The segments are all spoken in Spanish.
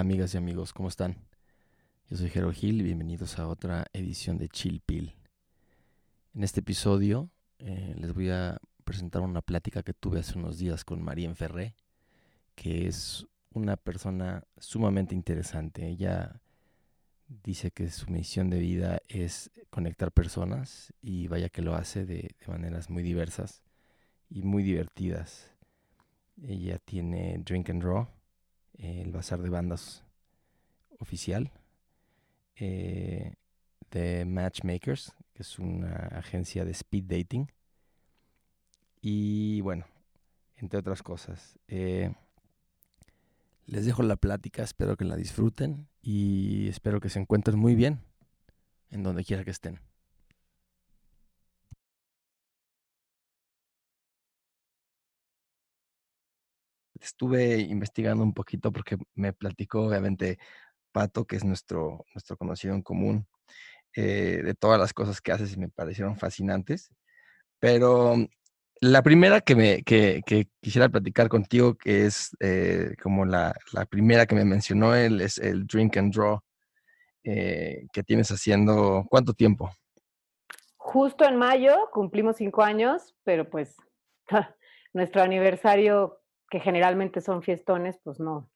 Amigas y amigos, ¿cómo están? Yo soy Jero Gil y bienvenidos a otra edición de Chill Pill. En este episodio eh, les voy a presentar una plática que tuve hace unos días con Marien Ferré, que es una persona sumamente interesante. Ella dice que su misión de vida es conectar personas y vaya que lo hace de, de maneras muy diversas y muy divertidas. Ella tiene Drink and Draw, el bazar de bandas oficial, eh, de Matchmakers, que es una agencia de speed dating. Y bueno, entre otras cosas. Eh, les dejo la plática, espero que la disfruten y espero que se encuentren muy bien en donde quiera que estén. Estuve investigando un poquito porque me platicó obviamente Pato, que es nuestro, nuestro conocido en común, eh, de todas las cosas que haces y me parecieron fascinantes. Pero la primera que, me, que quisiera platicar contigo, que es eh, como la, la, primera que me mencionó él, es el Drink and Draw eh, que tienes haciendo. ¿Cuánto tiempo? Justo en mayo cumplimos cinco años, pero pues nuestro aniversario, que generalmente son fiestones, pues no,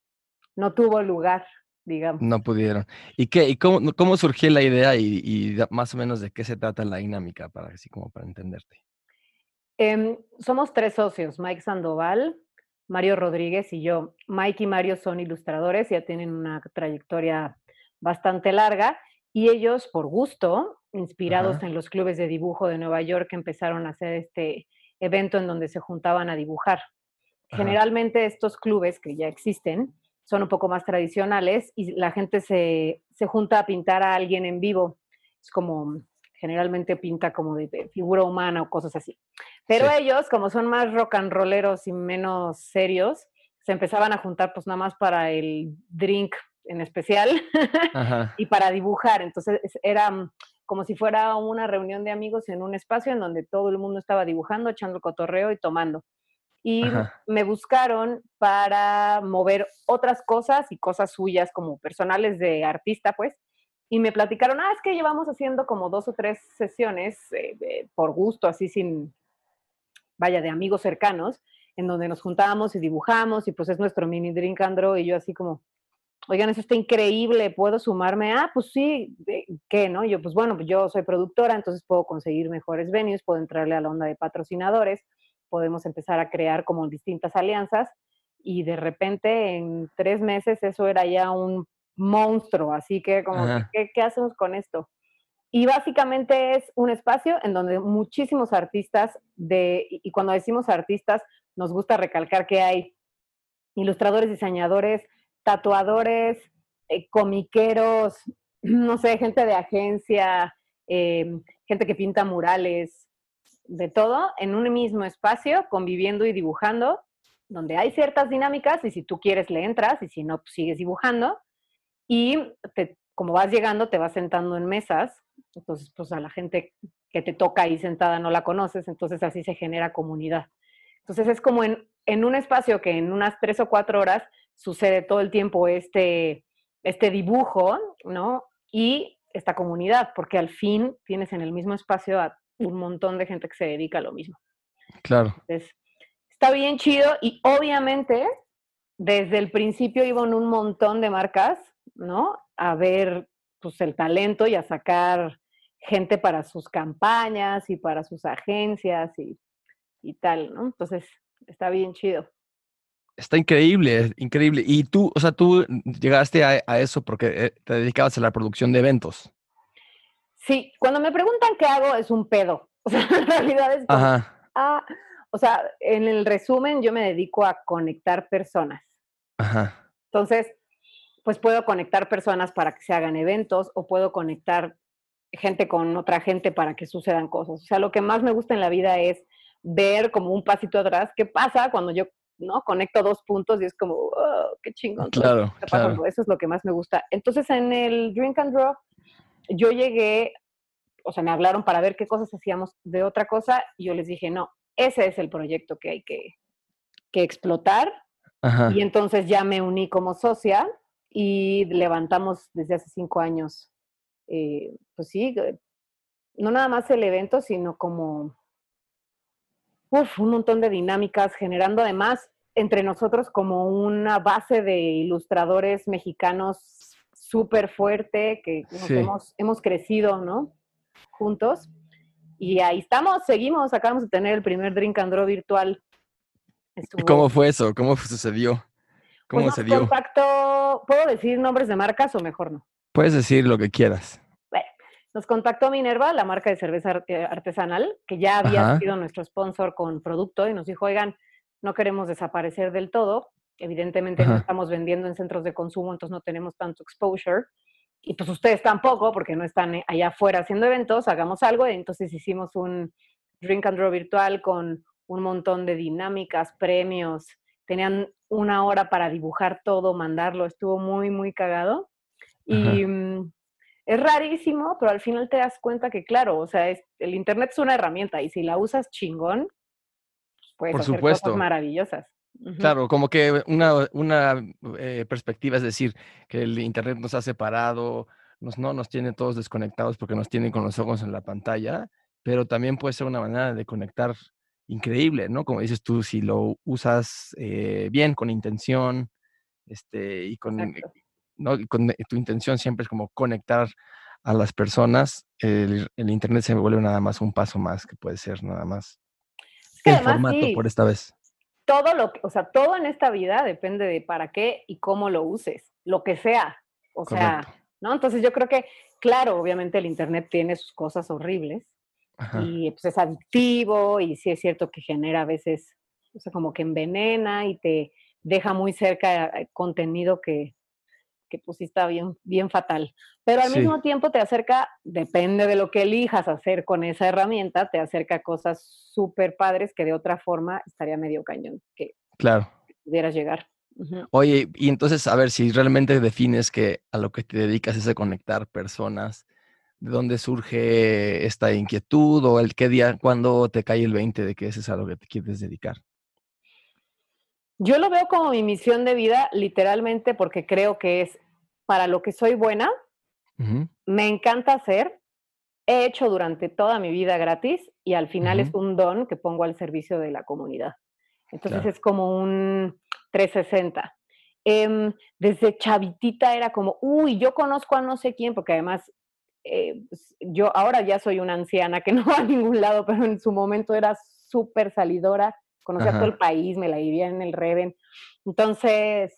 no tuvo lugar, digamos. No pudieron. ¿Y qué? ¿Y cómo, cómo surgió la idea y, y, más o menos de qué se trata la dinámica, para así como para entenderte? Eh, somos tres socios, Mike Sandoval, Mario Rodríguez y yo. Mike y Mario son ilustradores, ya tienen una trayectoria bastante larga y ellos, por gusto, inspirados Ajá. en los clubes de dibujo de Nueva York, empezaron a hacer este evento en donde se juntaban a dibujar. Ajá. Generalmente estos clubes que ya existen son un poco más tradicionales y la gente se, se junta a pintar a alguien en vivo. Es como generalmente pinta como de figura humana o cosas así. Pero sí. ellos, como son más rock and rolleros y menos serios, se empezaban a juntar pues nada más para el drink en especial y para dibujar. Entonces era como si fuera una reunión de amigos en un espacio en donde todo el mundo estaba dibujando, echando cotorreo y tomando. Y Ajá. me buscaron para mover otras cosas y cosas suyas como personales de artista, pues, y me platicaron, ah, es que llevamos haciendo como dos o tres sesiones eh, eh, por gusto, así sin, vaya, de amigos cercanos, en donde nos juntábamos y dibujamos y pues es nuestro mini drink andro y yo así como, oigan, eso está increíble, ¿puedo sumarme? Ah, pues sí, ¿qué, no? yo, pues bueno, pues yo soy productora, entonces puedo conseguir mejores venues, puedo entrarle a la onda de patrocinadores, podemos empezar a crear como distintas alianzas y de repente en tres meses eso era ya un monstruo, así que como, ¿qué, ¿qué, hacemos con esto? Y básicamente es un espacio en donde muchísimos artistas de, y cuando decimos artistas, nos gusta recalcar que hay ilustradores, diseñadores, tatuadores, eh, comiqueros, no sé, gente de agencia, eh, gente que pinta murales, de todo, en un mismo espacio, conviviendo y dibujando, donde hay ciertas dinámicas y si tú quieres le entras y si no, pues sigues dibujando y como vas llegando, te vas sentando en mesas, entonces pues a la gente que te toca ahí sentada no la conoces, entonces así se genera comunidad. Entonces es como en, en un espacio que en unas tres o cuatro horas sucede todo el tiempo este, este dibujo, ¿no? Y esta comunidad, porque al fin tienes en el mismo espacio a un montón de gente que se dedica a lo mismo. Claro. Entonces, está bien chido y obviamente desde el principio iban un montón de marcas ¿no? A ver pues el talento y a sacar gente para sus campañas y para sus agencias y, y tal, ¿no? Entonces, está bien chido. Está increíble, increíble. Y tú, o sea, tú llegaste a, a, eso porque eh, te dedicabas a la producción de eventos. Sí, cuando me preguntan qué hago es un pedo. O sea, en realidad es como, Ajá. ah, o sea, en el resumen yo me dedico a conectar personas. Ajá. Entonces, pues puedo conectar personas para que se hagan eventos o puedo conectar gente con otra gente para que sucedan cosas. O sea, lo que más me gusta en la vida es ver como un pasito atrás qué pasa cuando yo no conecto dos puntos y es como, oh, qué chingón. Claro, claro. Eso es lo que más me gusta. Entonces, en el Drink and Draw, yo llegué, o sea, me hablaron para ver qué cosas hacíamos de otra cosa y yo les dije, no, ese es el proyecto que hay que, que explotar. Ajá. Y entonces ya me uní como socia y levantamos desde hace cinco años, eh, pues sí, no nada más el evento, sino como uf, un montón de dinámicas, generando además entre nosotros como una base de ilustradores mexicanos súper fuerte, que hemos, hemos crecido, ¿no? Juntos. Y ahí estamos, seguimos, acabamos de tener el primer Drink and Draw virtual. ¿Y cómo fue eso? ¿Cómo sucedió? ¿Cómo pues se dio? Contactó, ¿puedo decir nombres de marcas o mejor no? Puedes decir lo que quieras. Bueno, nos contactó Minerva, la marca de cerveza eh, artesanal, que ya había sido nuestro sponsor con producto y nos dijo, oigan, no queremos desaparecer del todo. Evidentemente no estamos vendiendo en centros de consumo, entonces no tenemos tanto exposure. Y pues ustedes tampoco, porque no están eh, allá afuera haciendo eventos, hagamos algo. Y entonces hicimos un drink and draw virtual con un montón de dinámicas, premios. Tenían una hora para dibujar todo, mandarlo. Estuvo muy, muy cagado. Y mm, es rarísimo, pero al final te das cuenta que, claro, o sea, el Internet es una herramienta y si la usas chingón, puedes Por hacer supuesto. cosas maravillosas. Claro, como que una, una eh, perspectiva es decir, que el Internet nos ha separado, nos, no nos tiene todos desconectados porque nos tienen con los ojos en la pantalla, pero también puede ser una manera de conectar increíble, ¿no? Como dices tú, si lo usas eh, bien, con intención, este, y con, ¿no? con tu intención siempre es como conectar a las personas, el, el, Internet se vuelve nada más un paso más que puede ser nada más el formato por esta vez. Todo lo que, o sea, todo en esta vida depende de para qué y cómo lo uses, lo que sea. O sea, ¿no? Entonces yo creo que, claro, obviamente el Internet tiene sus cosas horribles y pues es adictivo y sí es cierto que genera a veces, o sea, como que envenena y te deja muy cerca eh, contenido que, que pues sí está bien, bien fatal. Pero al mismo tiempo te acerca, depende de lo que elijas hacer con esa herramienta, te acerca a cosas súper padres que de otra forma estaría medio cañón que claro. pudieras llegar. Oye, y entonces, a ver, si realmente defines que a lo que te dedicas es a conectar personas, ¿de dónde surge esta inquietud o el qué día, cuándo te cae el 20 de que ese es a lo que te quieres dedicar? Yo lo veo como mi misión de vida, literalmente, porque creo que es para lo que soy buena. Me encanta hacer. He hecho durante toda mi vida gratis y al final es un don que pongo al servicio de la comunidad. Entonces es como un 360. Em, desde chavitita era como, uy, yo conozco a no sé quién, porque además eh, pues, yo ahora ya soy una anciana que no va a ningún lado, pero en su momento era súper salidora conocía todo el país, me la vivía en el Reven. Entonces,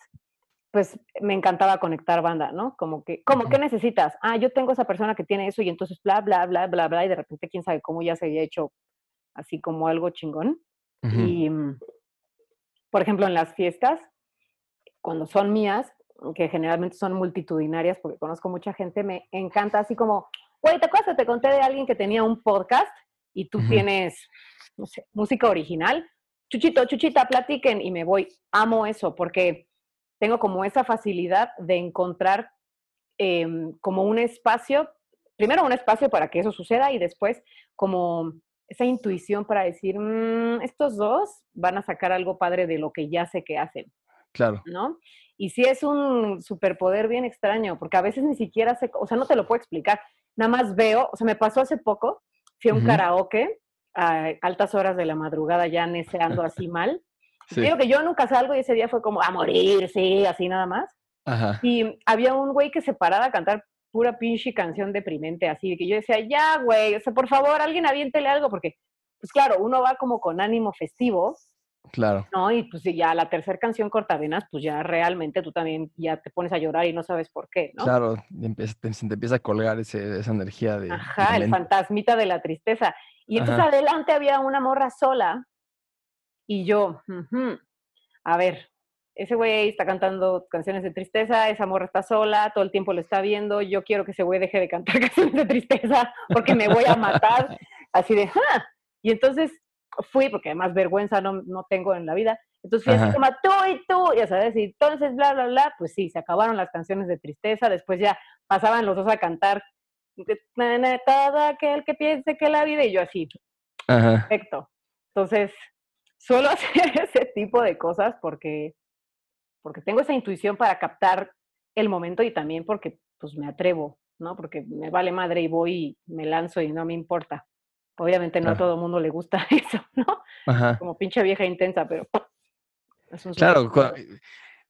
pues me encantaba conectar banda, ¿no? Como que, ¿cómo qué necesitas? Ah, yo tengo esa persona que tiene eso y entonces bla, bla, bla, bla, bla, y de repente quién sabe cómo ya se había hecho así como algo chingón. Y, mm, por ejemplo, en las fiestas, cuando son mías, que generalmente son multitudinarias porque conozco mucha gente, me encanta así como, güey, ¿te acuerdas? Te conté de alguien que tenía un podcast y tú tienes, no sé, música original. Chuchito, Chuchita, platiquen y me voy. Amo eso porque tengo como esa facilidad de encontrar em, como un espacio, primero un espacio para que eso suceda y después como esa intuición para decir, mm, estos dos van a sacar algo padre de lo que ya sé que hacen. Claro. ¿No? Y sí es un superpoder bien extraño, porque a veces ni siquiera sé, o sea, no te lo puedo explicar. Nada más veo, o sea, me pasó hace poco, fui a un karaoke a altas horas de la madrugada ya neceando así mal. Digo que yo nunca salgo y ese día fue como a morir, sí, así nada más. Y había un güey que se paraba a cantar pura pinche canción deprimente, así, que yo decía, ya, güey, o sea, por favor, alguien aviéntele algo, porque, pues claro, uno va como con ánimo festivo. Claro. ¿No? Y pues ya la tercera canción cortavenas, pues ya realmente tú también ya te pones a llorar y no sabes por qué, ¿no? Claro, te, empieza a colgar ese, esa energía de... Ajá, el fantasmita de la tristeza. Y entonces adelante había una morra sola y yo, a ver, ese güey está cantando canciones de tristeza, esa morra está sola, todo el tiempo lo está viendo, yo quiero que ese güey deje de cantar canciones de tristeza porque me voy a matar, así de, ¡ah! Y entonces fui, porque además vergüenza no, no tengo en la vida, entonces fui así como, tú y tú, ya sabes, y entonces bla, bla, bla, pues sí, se acabaron las canciones de tristeza, después ya pasaban los dos a cantar todo aquel que piense que la vida y yo así. Perfecto. Entonces, suelo hacer ese tipo de cosas porque, porque tengo esa intuición para captar el momento y también porque pues me atrevo, ¿no? Porque me vale madre y voy y me lanzo y no me importa. Obviamente no a todo el mundo le gusta eso, ¿no? Como pinche vieja intensa, pero claro,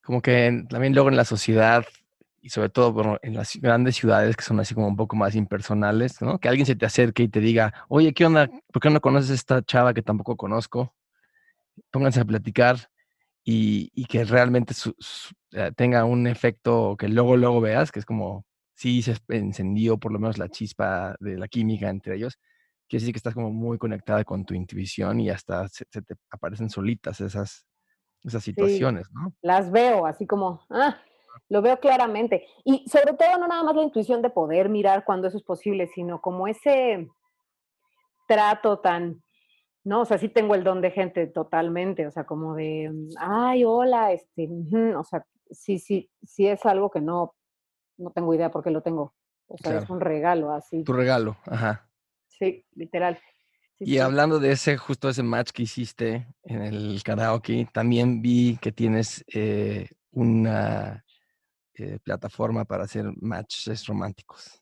como que también luego en la sociedad y sobre todo en las grandes ciudades que son así como un poco más impersonales, ¿no? Que alguien se te acerque y te diga, oye, ¿qué onda? ¿Por qué no conoces a esta chava que tampoco conozco? Pónganse a platicar y, que realmente eh, tenga un efecto que luego, luego veas, que es como, si se encendió por lo menos la chispa de la química entre ellos, quiere decir que estás como muy conectada con tu intuición y hasta se, te aparecen solitas esas, esas situaciones, ¿no? Las veo así como, ah, lo veo claramente. Y sobre todo no nada más la intuición de poder mirar cuando eso es posible, sino como ese trato tan no, o sea, sí tengo el don de gente totalmente, o sea, como de, ay, hola, este, o sea, sí, sí, sí es algo que no, no tengo idea por qué lo tengo. O sea, es un regalo así. Tu regalo, ajá. Sí, literal. y hablando de ese, justo ese match que hiciste en el karaoke, también vi que tienes eh, una eh, plataforma para hacer matches románticos.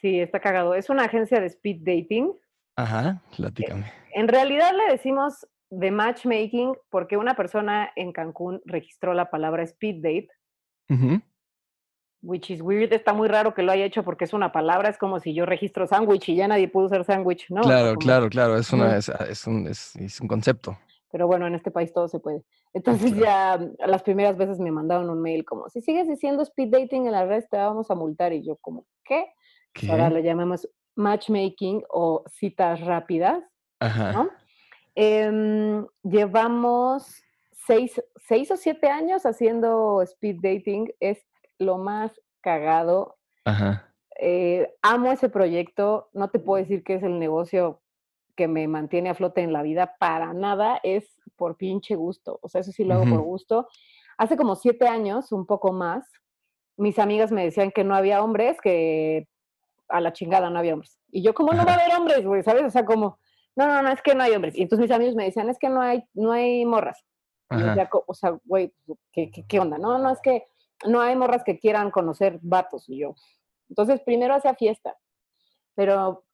Sí, está cagado. Es una agencia de speed dating. Ajá, platícame. En realidad le decimos de matchmaking porque una persona en Cancún registró la palabra speed date. Which is weird, está muy raro que lo haya hecho porque es una palabra, es como si yo registro sándwich y ya nadie pudo usar sándwich, ¿no? Claro, claro, claro, es, una, es, un, es, un, concepto. Pero bueno, en este país todo se puede. Entonces ya las primeras veces me mandaron un mail como, si sigues diciendo speed dating en la red te vamos a multar y yo como, ¿qué? Ahora lo llamamos matchmaking o citas rápidas. Ajá. Em, llevamos seis, seis, o siete años haciendo speed dating. Es lo más cagado. Ajá. Eh, amo ese proyecto. No te puedo decir que es el negocio que me mantiene a flote en la vida. Para nada. Es por pinche gusto. O sea, eso sí lo hago por gusto. Hace como siete años, un poco más, mis amigas me decían que no había hombres, que a la chingada no había hombres. Y yo, como no va a haber hombres, güey? ¿Sabes? O sea, como, no, no, no, es que no hay hombres. Y entonces mis amigos me decían, es que no hay, no hay morras. o sea, güey, ¿qué, ¿qué, onda? No, no, es que no hay morras que quieran conocer vatos. Y yo, entonces primero hacía fiesta, pero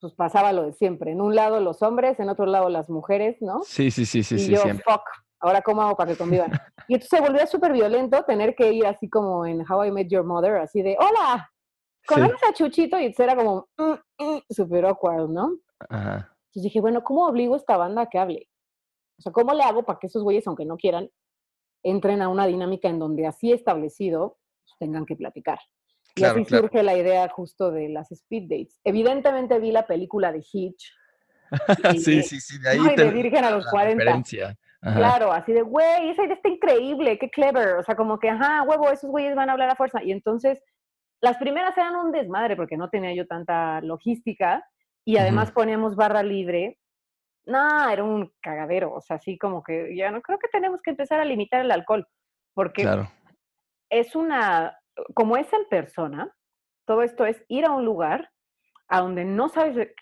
pues pasaba lo de siempre. En un lado los hombres, en otro lado las mujeres, ¿no? Sí, sí, sí, sí. Y sí, yo, fuck, ahora cómo hago para que convivan. y entonces se volvió súper violento tener que ir así como en How I Met Your Mother, así de, hola, ¿conoces a Chuchito? Y era como, mm, mm, súper awkward, ¿no? Ajá. Entonces dije, bueno, ¿cómo obligo a esta banda a que hable? O sea, ¿cómo le hago para que esos güeyes, aunque no quieran, entren a una dinámica en donde así establecido pues, tengan que platicar? y así surge la idea justo de las speed dates. Evidentemente vi la película de Hitch. sí, sí, sí, de ahí te, de Virgen a los 40. Claro, así de, güey, esa idea está increíble, qué clever. O sea, como que, ajá, huevo, esos güeyes van a hablar a fuerza. Y entonces, las primeras eran un desmadre porque no tenía yo tanta logística y además poníamos barra libre. No, era un cagadero, o sea, así como que ya no creo que tenemos que empezar a limitar el alcohol, porque es una, como es en persona, todo esto es ir a un lugar a donde no sabes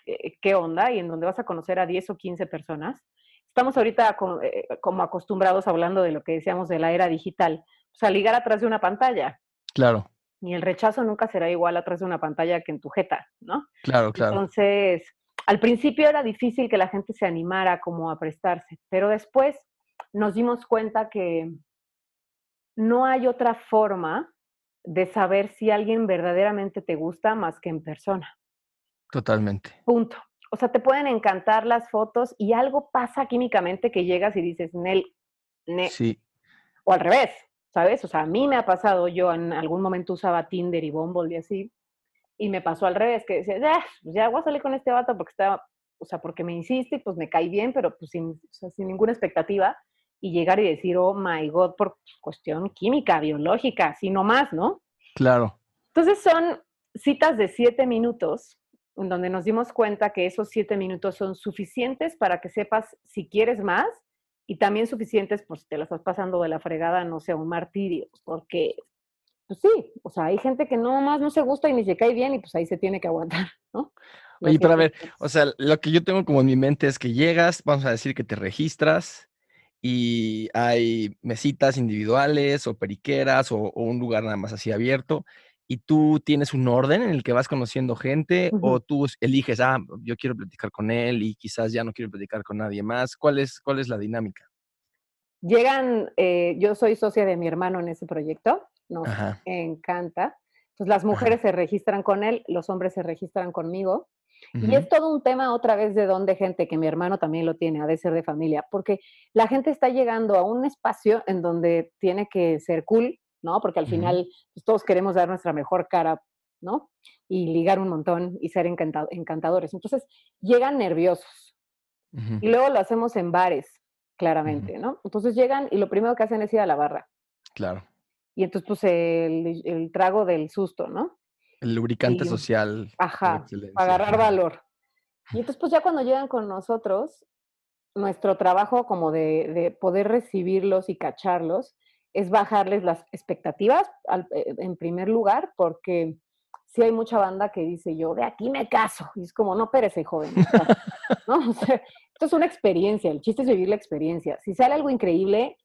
qué onda y en donde vas a conocer a 10 o 15 personas. Estamos ahorita eh, como acostumbrados hablando de lo que decíamos de la era digital, o sea, ligar atrás de una pantalla. Claro ni el rechazo nunca será igual atrás de una pantalla que en tu jeta, ¿no? Claro, claro. Entonces, al principio era difícil que la gente se animara como a prestarse, pero después nos dimos cuenta que no hay otra forma de saber si alguien verdaderamente te gusta más que en persona. Totalmente. Punto. O sea, te pueden encantar las fotos y algo pasa químicamente que llegas y dices, Nel, ne. Sí. O al revés, ¿sabes? O sea, a mí me ha pasado, yo en algún momento usaba Tinder y Bumble y así, y me pasó al revés, que decía, ya, pues ya voy a salir con este vato porque estaba, o sea, porque me insiste y pues me cae bien, pero pues sin, sin ninguna expectativa, y llegar y decir, oh my God, por cuestión química, biológica, así nomás, ¿no? Claro. Entonces son citas de siete minutos, en donde nos dimos cuenta que esos siete minutos son suficientes para que sepas si quieres más y también suficientes pues si te la estás pasando de la fregada, no sea un martirio, porque pues sí, o sea, hay gente que no más no se gusta y ni se cae bien y pues ahí se tiene que aguantar, ¿no? Oye, pero a ver, o sea, lo que yo tengo como en mi mente es que llegas, vamos a decir que te registras y hay mesitas individuales o periqueras o, un lugar nada más así abierto y tú tienes un orden en el que vas conociendo gente o tú eliges, ah, yo quiero platicar con él y quizás ya no quiero platicar con nadie más. ¿Cuál es, cuál es la dinámica? Llegan, eh, yo soy socia de mi hermano en ese proyecto, nos encanta. Entonces las mujeres se registran con él, los hombres se registran conmigo. Y es todo un tema otra vez de dónde gente, que mi hermano también lo tiene, ha de ser de familia, porque la gente está llegando a un espacio en donde tiene que ser cool, ¿no? Porque al final pues, todos queremos dar nuestra mejor cara, ¿no? Y ligar un montón y ser encantadores. Entonces llegan nerviosos. Y luego lo hacemos en bares, claramente, ¿no? Entonces llegan y lo primero que hacen es ir a la barra. Claro. Y entonces, pues, el trago del susto, ¿no? El lubricante social. Ajá, para agarrar valor. Y entonces, pues ya cuando llegan con nosotros, nuestro trabajo como de, poder recibirlos y cacharlos es bajarles las expectativas eh, en primer lugar, porque sí hay mucha banda que dice yo, de aquí me caso. Y es como, no perece, joven. ¿no? esto es una experiencia, el chiste es vivir la experiencia. Si sale algo increíble,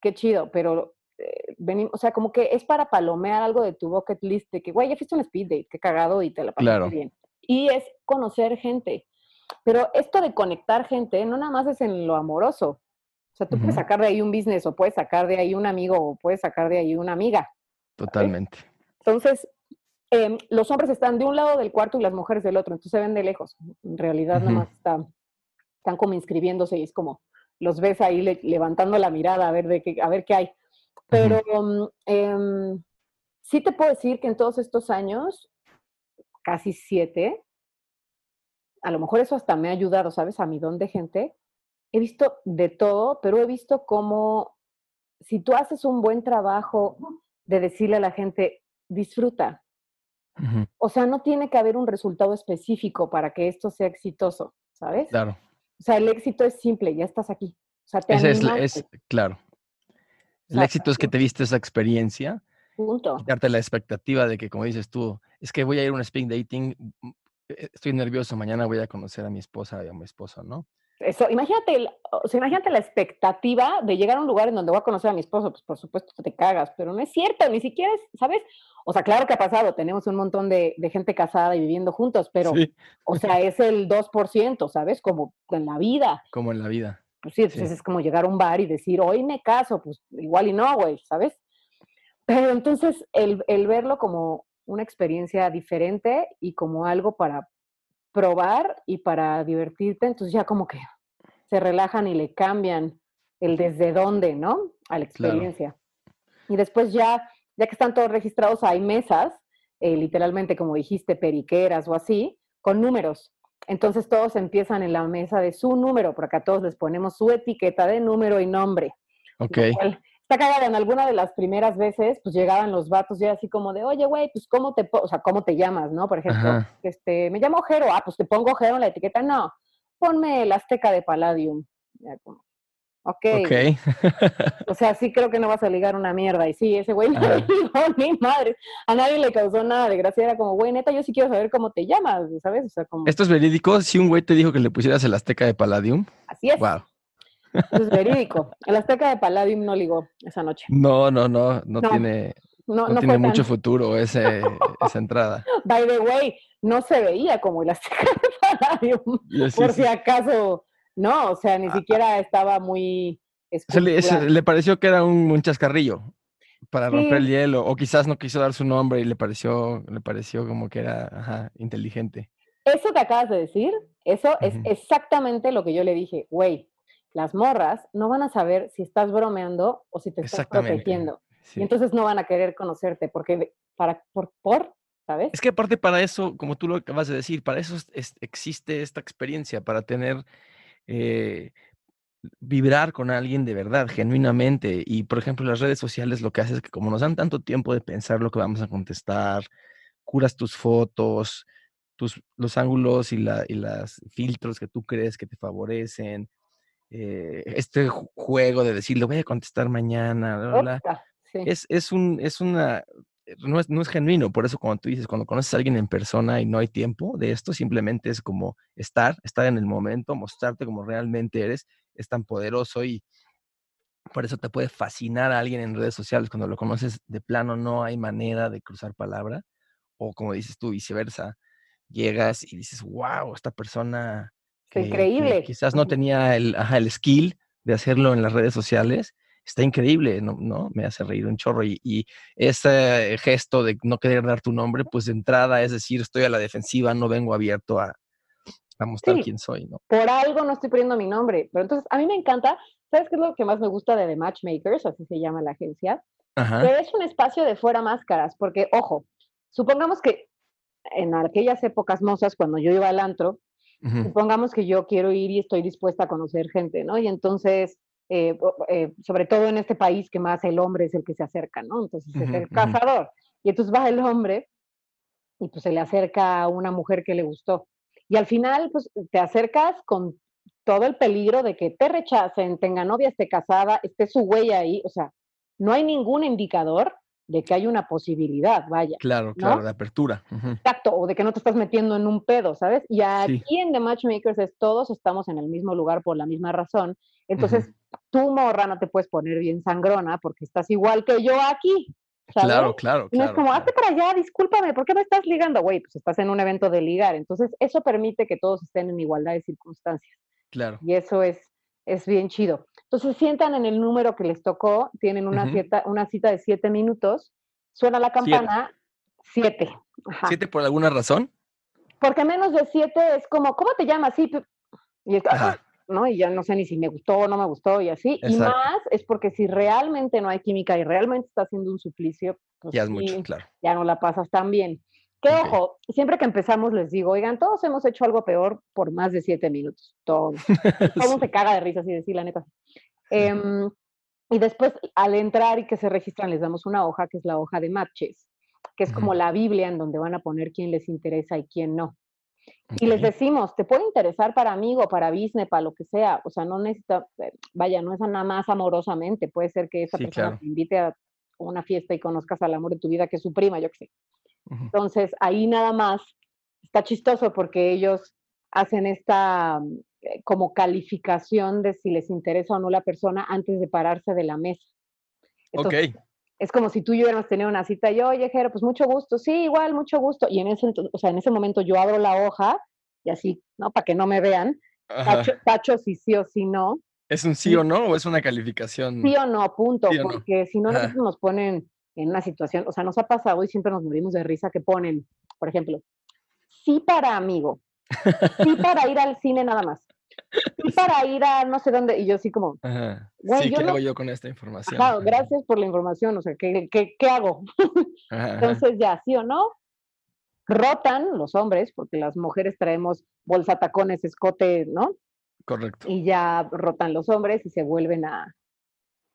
qué chido, pero eh, venimos, o sea, como que es para palomear algo de tu bucket list, de que, güey, ya fuiste un speed date, qué cagado y te la pasaste bien. Y es conocer gente. Pero esto de conectar gente no nada más es en lo amoroso. O sea, tú puedes sacar de ahí un business o puedes sacar de ahí un amigo o puedes sacar de ahí una amiga. Totalmente. Entonces, em, los hombres están de un lado del cuarto y las mujeres del otro, entonces se ven de lejos. En realidad, nada más están, están como inscribiéndose y es como los ves ahí levantando la mirada a ver, de qué, a ver qué hay. Pero em, sí te puedo decir que en todos estos años, casi siete, a lo mejor eso hasta me ha ayudado, ¿sabes? A mi don de gente. He visto de todo, pero he visto cómo si tú haces un buen trabajo de decirle a la gente, disfruta. O sea, no tiene que haber un resultado específico para que esto sea exitoso, ¿sabes? Claro. O sea, el éxito es simple, ya estás aquí. O sea, te es, es, claro. El éxito es que te viste esa experiencia. Punto. Darte la expectativa de que, como dices tú, es que voy a ir a un speed dating, eh, estoy nervioso, mañana voy a conocer a mi esposa y a mi esposo, ¿no? Eso, imagínate, o sea, imagínate la expectativa de llegar a un lugar en donde voy a conocer a mi esposo, pues por supuesto te cagas, pero no es cierto, ni siquiera es, ¿sabes? O sea, claro que ha pasado, tenemos un montón de, gente casada y viviendo juntos, pero, o sea, es el 2%, ¿sabes? Como en la vida. Como en la vida. Pues sí, es como llegar a un bar y decir, hoy me caso, pues igual y no, güey, ¿sabes? Pero entonces el, el verlo como una experiencia diferente y como algo para probar y para divertirte, entonces ya como que se relajan y le cambian el desde dónde, ¿no? A la experiencia. Y después ya, ya que están todos registrados, hay mesas, eh, literalmente como dijiste, periqueras o así, con números. Entonces todos empiezan en la mesa de su número, porque acá todos les ponemos su etiqueta de número y nombre. Ok. Está cagada, en alguna de las primeras veces, pues llegaban los vatos ya así como de, oye, güey, pues ¿cómo te, o sea, cómo te llamas, no? Por ejemplo, este, me llamo Jero, ah, pues te pongo Jero en la etiqueta, no, ponme el Azteca de Palladium. Ok. okay. o sea, sí creo que no vas a ligar una mierda. Y sí, ese güey no ligó ni madre. A nadie le causó nada de gracia. Era como, güey, neta, yo sí quiero saber cómo te llamas, ¿sabes? O sea, como... ¿Esto es verídico? Si un güey te dijo que le pusieras el Azteca de Palladium. Así es. Wow. es verídico. El Azteca de Palladium no ligó esa noche. No, no, no, no, tiene, no, tiene mucho futuro ese, esa entrada. By the way, no se veía como el Azteca de Palladium. por si acaso no, o sea, ni ah, ah. siquiera estaba muy... le, pareció que era un, chascarrillo para romper el hielo, o quizás no quiso dar su nombre y le pareció, le pareció como que era inteligente. Eso que acabas de decir, eso es exactamente lo que yo le dije, güey, las morras no van a saber si estás bromeando o si te estás protegiendo. Y entonces no van a querer conocerte porque para por, por ¿sabes? Es que aparte para eso, como tú lo acabas de decir, para eso existe esta experiencia, para tener eh, vibrar con alguien de verdad, genuinamente. Y, por ejemplo, las redes sociales lo que hace es que como nos dan tanto tiempo de pensar lo que vamos a contestar, curas tus fotos, tus, los ángulos y, la, y los filtros que tú crees que te favorecen. Eh, este juego de decir, lo voy a contestar mañana, es, es, un, es una no es, no es genuino. Por eso cuando tú dices, cuando conoces a alguien en persona y no hay tiempo de esto, simplemente es como estar, estar en el momento, mostrarte como realmente eres, es tan poderoso y, Por eso te puede fascinar a alguien en redes sociales. Cuando lo conoces de plano, no hay manera de cruzar palabra. O como dices tú, viceversa. Llegas y dices, wow, esta persona. increíble. quizás no tenía el, el skill de hacerlo en las redes sociales. Está increíble, ¿no? ¿no? Me hace reír un chorro. Y, y, ese gesto de no querer dar tu nombre, pues de entrada es decir, estoy a la defensiva, no vengo abierto a, a mostrar quién soy, ¿no? Por algo no estoy poniendo mi nombre. Pero entonces, a mí me encanta ¿Sabes qué es lo que más me gusta de The Matchmakers? Así se llama la agencia. Que es un espacio de fuera máscaras, porque, ojo, supongamos que en aquellas épocas mozas, cuando yo iba al antro, supongamos que yo quiero ir y estoy dispuesta a conocer gente, ¿no? Y entonces, eh, eh, sobre todo en este país que más el hombre es el que se acerca, ¿no? Entonces es el cazador. Y entonces va el hombre y pues se le acerca a una mujer que le gustó. Y al final, pues te acercas con todo el peligro de que te rechacen, tenga novia, esté casada, esté su huella ahí, o sea, no hay ningún indicador de que hay una posibilidad, vaya. Claro, claro, de apertura. Exacto, o de que no te estás metiendo en un pedo, ¿sabes? Y aquí en The Matchmakers es todos estamos en el mismo lugar por la misma razón. Entonces, tú, morra, no te puedes poner bien sangrona porque estás igual que yo aquí. Claro, claro, No es como, hazte para allá, discúlpame, ¿por qué me estás ligando? Güey, pues estás en un evento de ligar. Entonces, eso permite que todos estén en igualdad de circunstancias. Claro. Y eso es, es bien chido. Entonces sientan en el número que les tocó, tienen una, cita, una cita de siete minutos, suena la campana, siete. ¿Siete por alguna razón? Porque menos de siete es como, ¿cómo te llamas? Sí, y está, ¿no? Y ya no sé ni si me gustó o no me gustó y así. Y más es porque si realmente no hay química y realmente está haciendo un suplicio, pues ya es mucho, claro. Ya no la pasas tan bien. Que ojo, siempre que empezamos les digo, oigan, todos hemos hecho algo peor por más de siete minutos. Todos. Todo se caga de risa así decir, la neta. Em, y después, al entrar y que se registran, les damos una hoja que es la hoja de matches, que es como la Biblia en donde van a poner quién les interesa y quién no. Y les decimos, te puede interesar para amigo, para business, para lo que sea. O sea, no necesita, eh, vaya, no es nada más amorosamente. Puede ser que esa persona te invite a una fiesta y conozcas al amor de tu vida, que es su prima, yo qué sé. Entonces, ahí nada más está chistoso porque ellos hacen esta eh, como calificación de si les interesa o no la persona antes de pararse de la mesa. ok. Es como si tú y yo hubiéramos tenido una cita, yo, oye, Jero, pues mucho gusto, sí, igual, mucho gusto. Y en ese, o sea, en ese momento yo abro la hoja y así, ¿no? Para que no me vean, tacho, si sí o si no. ¿Es un sí o no o es una calificación? Sí o no, punto, porque si no, nos ponen en una situación, o sea, nos ha pasado y siempre nos morimos de risa que ponen, por ejemplo, sí para amigo, sí para ir al cine nada más, para ir a no sé dónde, y yo así como, sí, ¿qué hago yo con esta información? gracias por la información, o sea, ¿qué, qué, qué hago? Entonces ya, sí o no, rotan los hombres, porque las mujeres traemos bolsa, tacones, escote, ¿no? Correcto. Y ya rotan los hombres y se vuelven a,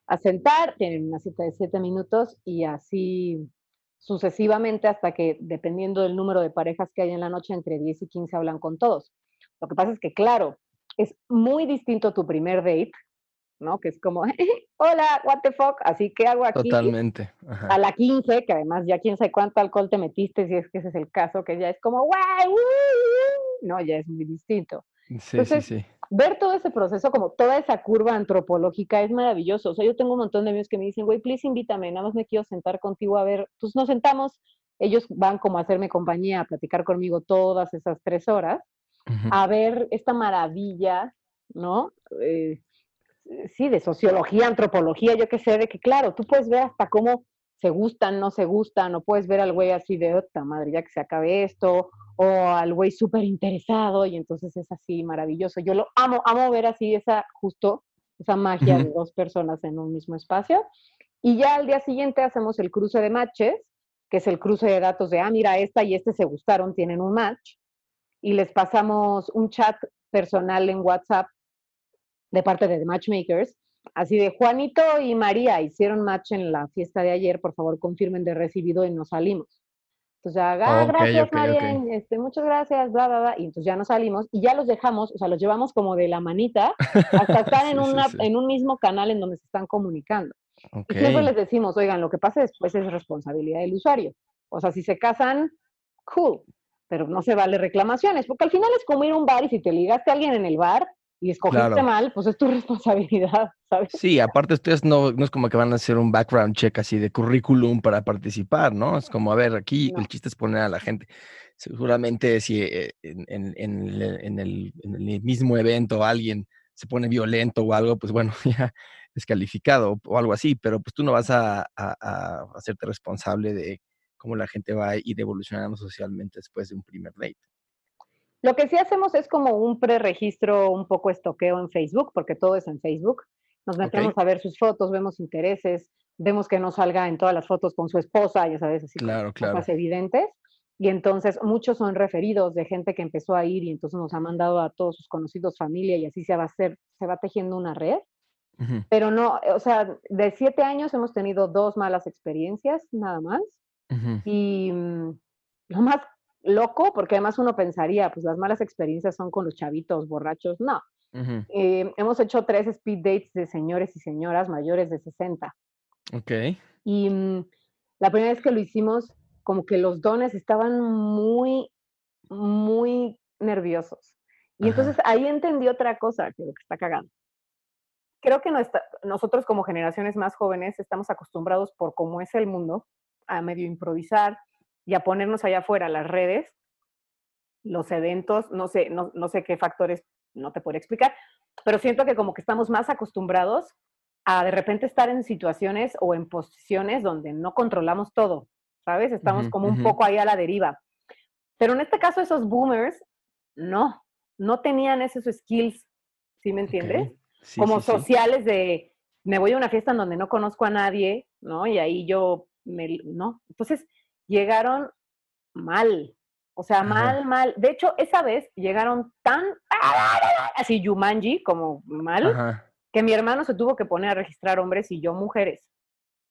a sentar, tienen una cita de siete minutos y así sucesivamente hasta que, dependiendo del número de parejas que hay en la noche, entre 10 y 15 hablan con todos. Lo que pasa es que, claro, es muy distinto tu primer date, ¿no? Que es como, hola, what the fuck, así que hago aquí. Totalmente. A la 15, que además ya quién sabe cuánto alcohol te metiste, si es que ese es el caso, que ya es como, guay, no, ya es muy distinto. Sí, sí, sí ver todo ese proceso, como toda esa curva antropológica, es maravilloso. O sea, yo tengo un montón de amigos que me dicen, güey, please invítame, nada más me quiero sentar contigo a ver. Pues nos sentamos, ellos van como a hacerme compañía, a platicar conmigo todas esas tres horas, a ver esta maravilla, ¿no? Eh, sí, de sociología, antropología, yo qué sé, de que claro, tú puedes ver hasta cómo se gustan, no se gustan, no puedes ver al güey así de, otra madre, ya que se acabe esto, o al güey súper interesado, y entonces es así maravilloso. Yo lo amo, amo ver así esa, justo, esa magia de dos personas en un mismo espacio. Y ya al día siguiente hacemos el cruce de matches, que es el cruce de datos de, ah, mira, esta y este se gustaron, tienen un match, y les pasamos un chat personal en WhatsApp de parte de The Matchmakers, Así de Juanito y María hicieron match en la fiesta de ayer, por favor confirmen de recibido y nos salimos. Entonces, ah, gracias María, Este, muchas gracias, bla, bla, bla. Y entonces ya nos salimos y ya los dejamos, o sea, los llevamos como de la manita hasta estar en, una, en un mismo canal en donde se están comunicando. Y siempre les decimos, oigan, lo que pasa después es responsabilidad del usuario. O sea, si se casan, cool, pero no se vale reclamaciones, porque al final es como ir a un bar y si te ligaste a alguien en el bar, y escogiste mal, pues es tu responsabilidad, ¿sabes? Sí, aparte ustedes no, no es como que van a hacer un background check así de currículum para participar, ¿no? Es como, a ver, aquí el chiste es poner a la gente. Seguramente si eh, en, en, en, el, mismo evento alguien se pone violento o algo, pues bueno, ya descalificado o algo así, pero pues tú no vas a, a, a hacerte responsable de cómo la gente va a ir evolucionando socialmente después de un primer date. Lo que sí hacemos es como un preregistro, un poco estoqueo en Facebook, porque todo es en Facebook. Nos metemos a ver sus fotos, vemos intereses, vemos que no salga en todas las fotos con su esposa, ya sabes, así claro, claro. cosas evidentes. Y entonces muchos son referidos de gente que empezó a ir y entonces nos ha mandado a todos sus conocidos, familia, y así se va a hacer, se va tejiendo una red. Pero no, o sea, de siete años hemos tenido dos malas experiencias, nada más. Y mm, lo más loco, porque además uno pensaría, pues las malas experiencias son con los chavitos borrachos. No. Eh, hemos hecho tres speed dates de señores y señoras mayores de 60. Ok. Y mm, la primera vez que lo hicimos, como que los dones estaban muy, muy nerviosos. Y entonces ahí entendí otra cosa, que lo que está cagando. Creo que nosotros como generaciones más jóvenes estamos acostumbrados por cómo es el mundo a medio improvisar, y a ponernos allá afuera, las redes, los eventos, no sé, no, no sé qué factores, no te puedo explicar, pero siento que como que estamos más acostumbrados a de repente estar en situaciones o en posiciones donde no controlamos todo, ¿sabes? Estamos como un poco ahí a la deriva. Pero en este caso esos boomers, no, no tenían esos skills, ¿sí me entiendes? como sociales de, me voy a una fiesta en donde no conozco a nadie, ¿no? Y ahí yo, me, no. Entonces, llegaron mal. O sea, mal, mal. De hecho, esa vez llegaron tan así Yumanji como mal, que mi hermano se tuvo que poner a registrar hombres y yo mujeres.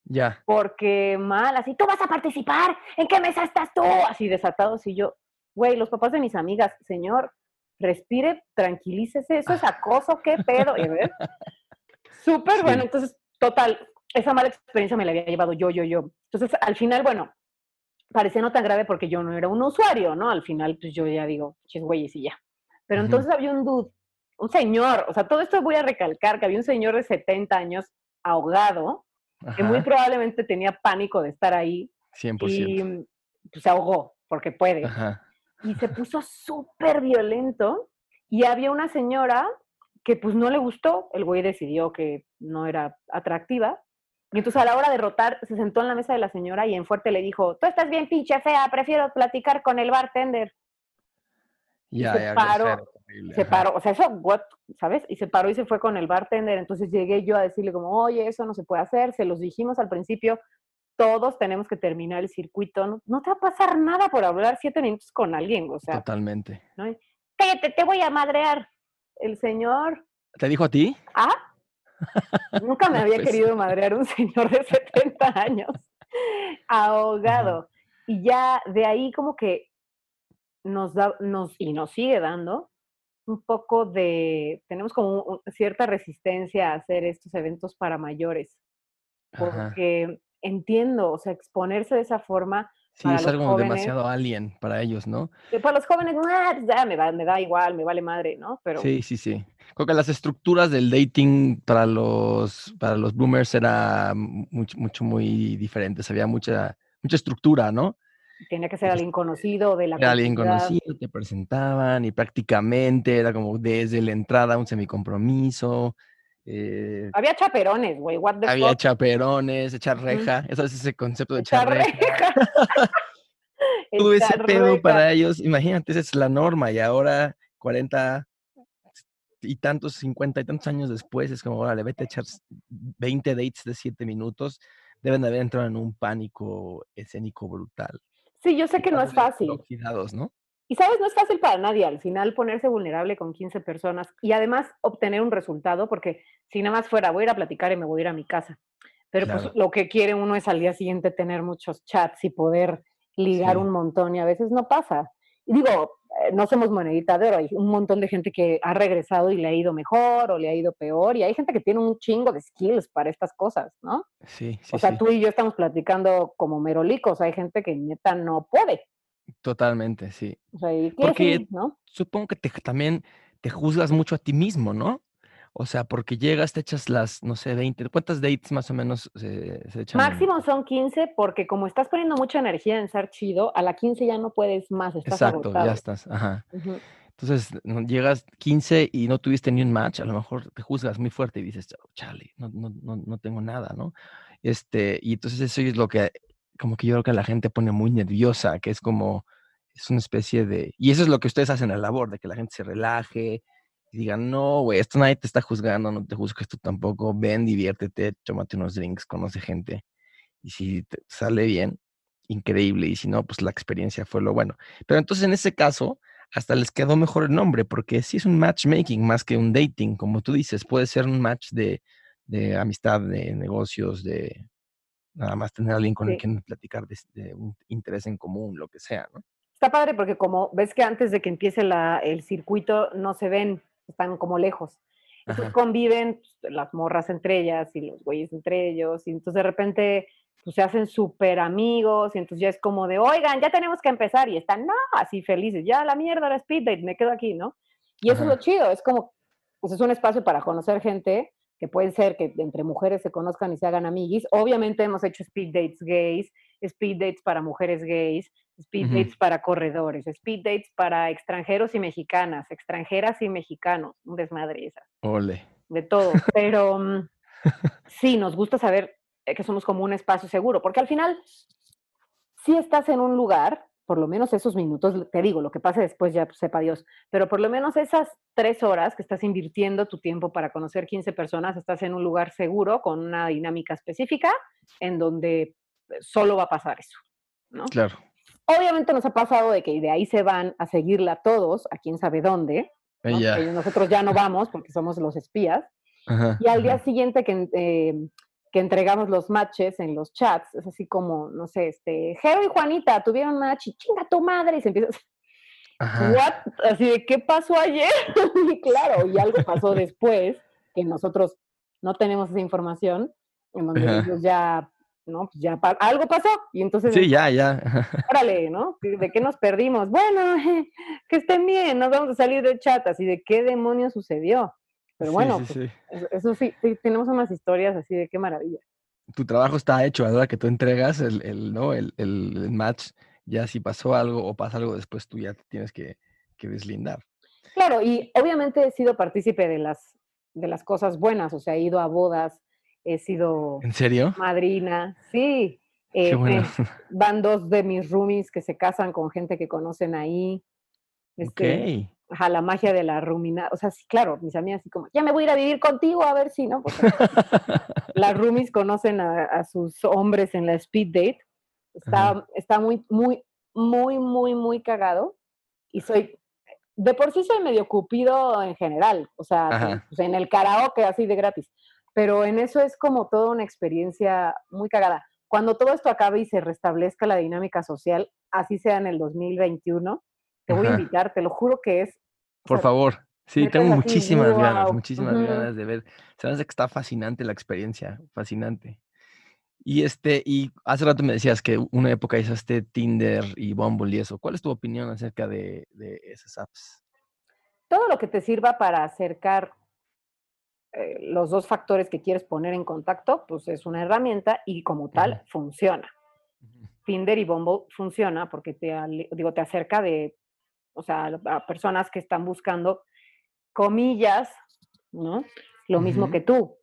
Ya. Porque mal, así, tú vas a participar, ¿en qué mesa estás tú? Así desatados y yo, güey, los papás de mis amigas, señor, respire, tranquilícese, eso es acoso, qué pedo. Súper bueno, entonces, total, esa mala experiencia me la había llevado yo, yo, yo. Entonces, al final, bueno, parecía no tan grave porque yo no era un usuario, ¿no? Al final, pues yo ya digo, chis, güeyes y ya. Pero entonces había un dude, un señor, o sea, todo esto voy a recalcar que había un señor de 70 años ahogado, que muy probablemente tenía pánico de estar ahí. 100%. Y pues, se ahogó, porque puede. Y se puso súper violento. Y había una señora que pues no le gustó, el güey decidió que no era atractiva, y entonces a la hora de rotar, se sentó en la mesa de la señora y en fuerte le dijo, tú estás bien pinche fea, prefiero platicar con el bartender. Ya, se ya, paró, se paró, o sea, eso, what, ¿sabes? Y se paró y se fue con el bartender. Entonces llegué yo a decirle como, oye, eso no se puede hacer, se los dijimos al principio, todos tenemos que terminar el circuito, no, te va a pasar nada por hablar siete minutos con alguien, o sea. Totalmente. ¿no? Cállate, te voy a madrear. El señor. ¿Te dijo a ti? Ah, Nunca me había pues querido madrear un señor de 70 años, ahogado. Y ya de ahí como que nos da, nos, y nos sigue dando un poco de, tenemos como cierta resistencia a hacer estos eventos para mayores, porque entiendo, o sea, exponerse de esa forma Sí, es algo demasiado alien para ellos, ¿no? Para los jóvenes, ah, pues me da, me da igual, me vale madre, ¿no? Pero... Sí, sí, sí. Creo que las estructuras del dating para los, para los boomers era mucho, mucho, muy diferentes. Había mucha, mucha estructura, ¿no? Tenía que ser alguien conocido de la Era alguien conocido, te presentaban y prácticamente era como desde la entrada un semicompromiso. Eh, había chaperones, güey. Había chaperones, echar reja. Eso es ese concepto de echar, reja. Todo ese pedo para ellos, imagínate, esa es la norma. Y ahora, 40 y tantos, 50 y tantos años después, es como, órale, vete a echar 20 dates de 7 minutos. Deben de haber entrado en un pánico escénico brutal. Sí, yo sé que no es fácil. ¿no? Y sabes, no es fácil para nadie al final ponerse vulnerable con 15 personas y además obtener un resultado, porque si nada más fuera, voy a ir a platicar y me voy a ir a mi casa. Pero pues lo que quiere uno es al día siguiente tener muchos chats y poder ligar un montón y a veces no pasa. Y digo, eh, no somos monedita de oro, hay un montón de gente que ha regresado y le ha ido mejor o le ha ido peor y hay gente que tiene un chingo de skills para estas cosas, ¿no? Sí, sí. O sea, tú y yo estamos platicando como merolicos, hay gente que neta no puede. Totalmente, sí. O sea, Porque ¿no? supongo que también te juzgas mucho a ti mismo, ¿no? O sea, porque llegas, te echas las, no sé, 20, ¿cuántas dates más o menos se, echan? Máximo son 15 porque como estás poniendo mucha energía en ser chido, a la 15 ya no puedes más, estás Exacto, ya estás, ajá. Entonces, llegas 15 y no tuviste ni un match, a lo mejor te juzgas muy fuerte y dices, oh, chale, no, no, no, no tengo nada, ¿no? Este, y entonces eso es lo que, como que yo creo que la gente pone muy nerviosa, que es como, es una especie de, y eso es lo que ustedes hacen en la labor, de que la gente se relaje, y digan, no, güey, esto nadie te está juzgando, no te juzgues tú tampoco, ven, diviértete, tómate unos drinks, conoce gente. Y si te sale bien, increíble, y si no, pues la experiencia fue lo bueno. Pero entonces en ese caso, hasta les quedó mejor el nombre, porque sí es un matchmaking más que un dating, como tú dices, puede ser un match de, de amistad, de negocios, de nada más tener a alguien con el que platicar de, de, un interés en común, lo que sea, ¿no? Está padre porque como ves que antes de que empiece la, el circuito no se ven están como lejos. Entonces conviven pues, las morras entre ellas y los güeyes entre ellos, y entonces de repente pues, se hacen súper amigos, y entonces ya es como de, oigan, ya tenemos que empezar, y están, no, así felices, ya la mierda, la speed date, me quedo aquí, ¿no? Y eso es lo chido, es como, pues es un espacio para conocer gente, que puede ser que entre mujeres se conozcan y se hagan amiguis. Obviamente hemos hecho speed dates gays, speed dates para mujeres gays, speed dates para corredores, speed dates para extranjeros y mexicanas, extranjeras y mexicanos, un desmadre esa. Ole. De todo, pero mm, sí, nos gusta saber que somos como un espacio seguro, porque al final, si estás en un lugar por lo menos esos minutos, te digo, lo que pase después ya sepa Dios, pero por lo menos esas tres horas que estás invirtiendo tu tiempo para conocer 15 personas, estás en un lugar seguro, con una dinámica específica, en donde solo va a pasar eso, ¿no? Claro. Obviamente nos ha pasado de que de ahí se van a seguirla todos, a quién sabe dónde, nosotros ya no vamos porque somos los espías, y al día siguiente que... Eh, que entregamos los matches en los chats, es así como, no sé, este, Jero y Juanita tuvieron match y chinga tu madre, y se empieza, ¿what? Así de, ¿qué pasó ayer? y claro, y algo pasó después, que nosotros no tenemos esa información, en donde ellos ya, ¿no? Pues ya algo pasó, y entonces... Sí, ya, ya. Órale, ¿no? ¿De qué nos perdimos? Bueno, que estén bien, nos vamos a salir del chat, así de qué demonios sucedió. Pero bueno, pues, Eso, sí, tenemos unas historias así de qué maravilla. Tu trabajo está hecho, ahora que tú entregas el, el ¿no? El, el, match, ya si pasó algo o pasa algo después, tú ya tienes que, que deslindar. Claro, y obviamente he sido partícipe de las, de las cosas buenas, o sea, he ido a bodas, he sido... ¿En serio? Madrina, sí. Eh, van dos de mis roomies que se casan con gente que conocen ahí. Este, Ajá, la magia de la rumina. O sea, sí, claro, mis amigas así como, ya me voy a ir a vivir contigo a ver si, ¿no? las roomies conocen a, sus hombres en la speed date. Está, está muy, muy, muy, muy, muy cagado. Y soy, de por sí soy medio cupido en general. O sea, pues, en el karaoke así de gratis. Pero en eso es como toda una experiencia muy cagada. Cuando todo esto acabe y se restablezca la dinámica social, así sea en el 2021, te voy a invitar, te lo juro que es por favor. Sí, tengo muchísimas ganas, muchísimas ganas de ver. Se me hace que está fascinante la experiencia, fascinante. Y este, y hace rato me decías que una época usaste Tinder y Bumble y eso. ¿Cuál es tu opinión acerca de, esas apps? Todo lo que te sirva para acercar eh, los dos factores que quieres poner en contacto, pues es una herramienta y como tal funciona. Tinder y Bumble funciona porque te, digo, te acerca de o sea, a personas que están buscando comillas, ¿no? Lo mismo que tú.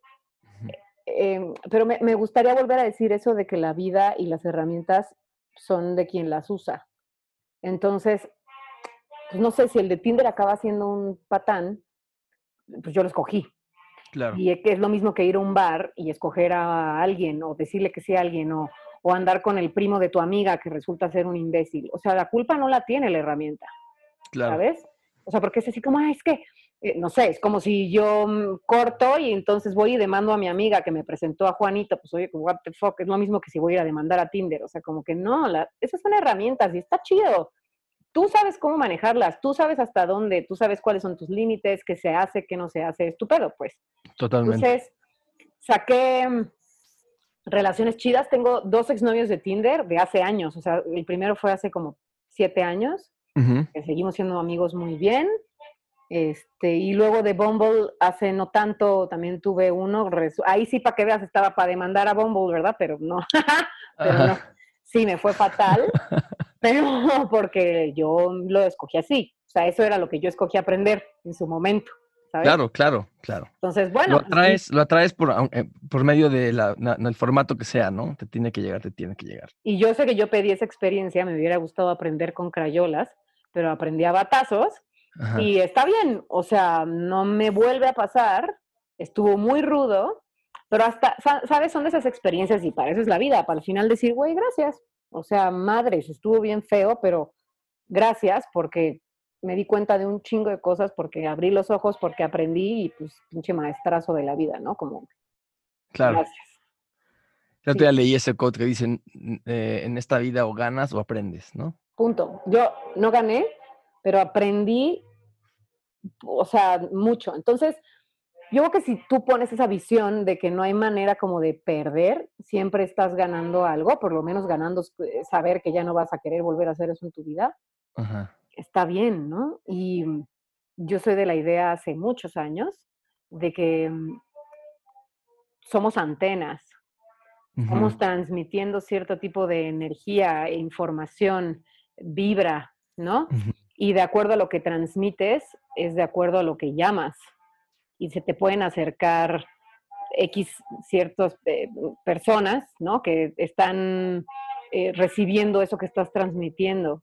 Em, pero me, gustaría volver a decir eso de que la vida y las herramientas son de quien las usa. Entonces, pues no sé si el de Tinder acaba siendo un patán, pues yo lo escogí. Claro. Y es lo mismo que ir a un bar y escoger a alguien o decirle que sea alguien o, o andar con el primo de tu amiga que resulta ser un imbécil. O sea, la culpa no la tiene la herramienta. ¿Sabes? O sea, porque es así como, ah, es que, eh, no sé, es como si yo mm, corto y entonces voy y demando a mi amiga que me presentó a Juanita, pues oye, what the fuck, es lo mismo que si voy a ir a demandar a Tinder, o sea, como que no, esas son herramientas y está chido. Tú sabes cómo manejarlas, tú sabes hasta dónde, tú sabes cuáles son tus límites, qué se hace, qué no se hace, es tu pedo, pues. Totalmente. Entonces, saqué mm, relaciones chidas, tengo dos exnovios de Tinder de hace años, o sea, el primero fue hace como siete años, que seguimos siendo amigos muy bien. Este, y luego de Bumble, hace no tanto, también tuve uno. Ahí sí, para que veas, estaba para demandar a Bumble, ¿verdad? Pero no. pero no. Sí, me fue fatal. pero porque yo lo escogí así. O sea, eso era lo que yo escogí aprender en su momento. ¿Sabes? Claro, claro, claro. Entonces, bueno. Lo atraes, lo atraes por, eh, por medio del de formato que sea, ¿no? Te tiene que llegar, te tiene que llegar. Y yo sé que yo pedí esa experiencia, me hubiera gustado aprender con crayolas, pero aprendí a batazos y está bien, o sea, no me vuelve a pasar, estuvo muy rudo, pero hasta, ¿sabes? Son de esas experiencias y para eso es la vida, para al final decir, güey, gracias. O sea, madres, estuvo bien feo, pero gracias porque me di cuenta de un chingo de cosas, porque abrí los ojos, porque aprendí y pues pinche maestrazo de la vida, ¿no? Como, claro. gracias. Yo te leí ese code que dicen, eh, en esta vida o ganas o aprendes, ¿no? Punto. Yo no gané, pero aprendí, o sea, mucho. Entonces, yo creo que si tú pones esa visión de que no hay manera como de perder, siempre estás ganando algo, por lo menos ganando eh, saber que ya no vas a querer volver a hacer eso en tu vida, está bien, ¿no? Y yo soy de la idea hace muchos años de que mm, somos antenas, estamos transmitiendo cierto tipo de energía e información, vibra, ¿no? y de acuerdo a lo que transmites, es de acuerdo a lo que llamas. Y se te pueden acercar X ciertas eh, personas, ¿no? Que están eh, recibiendo eso que estás transmitiendo.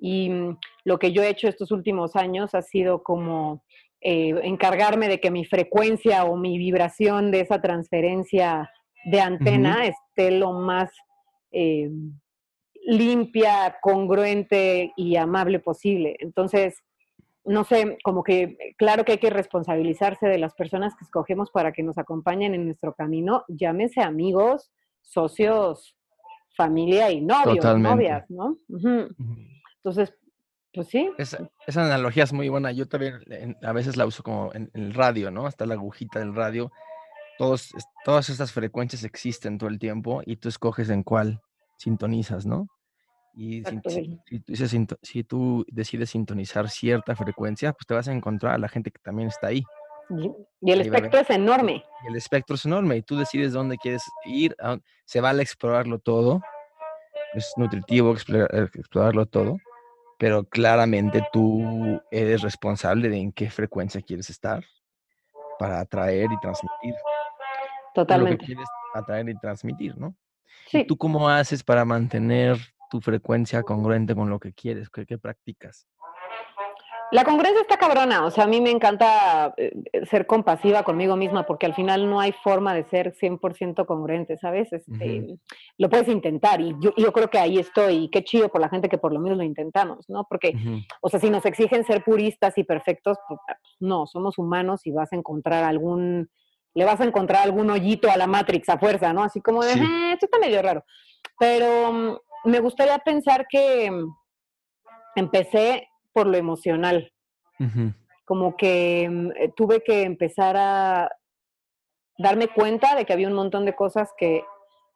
Y mm, lo que yo he hecho estos últimos años ha sido como eh, encargarme de que mi frecuencia o mi vibración de esa transferencia de antena esté lo más limpia, congruente y amable posible. Entonces, no sé, como que claro que hay que responsabilizarse de las personas que escogemos para que nos acompañen en nuestro camino, llámese amigos, socios, familia y novios, novias, ¿no? Entonces, pues sí. Esa, analogía es muy buena. Yo también a veces la uso como en, el radio, ¿no? Hasta la agujita del radio. Todos, todas estas frecuencias existen todo el tiempo y tú escoges en cuál sintonizas, ¿no? Y si, tú decides sintonizar cierta frecuencia, pues te vas a encontrar a la gente que también está ahí. Y, el espectro es enorme. el espectro es enorme y tú decides dónde quieres ir. Se vale explorarlo todo. Es nutritivo eh, explorarlo todo. Pero claramente tú eres responsable de en qué frecuencia quieres estar para atraer y transmitir. Totalmente. Lo que quieres atraer y transmitir, ¿no? Sí. ¿Tú cómo haces para mantener tu frecuencia congruente con lo que quieres? ¿Qué, practicas? La congruencia está cabrona, o sea, a mí me encanta eh, eh, ser compasiva conmigo misma porque al final no hay forma de ser 100% congruente, ¿sabes? Este, Lo puedes intentar y yo, yo, creo que ahí estoy y qué chido por la gente que por lo menos lo intentamos, ¿no? Porque, o sea, si nos exigen ser puristas y perfectos, pues, ah, pues no, somos humanos y vas a encontrar algún, le vas a encontrar algún hoyito a la Matrix a fuerza, ¿no? Así como de, eh, esto está medio raro. Pero mm, me gustaría pensar que mm, empecé por lo emocional. Como que mm, eh, tuve que empezar a darme cuenta de que había un montón de cosas que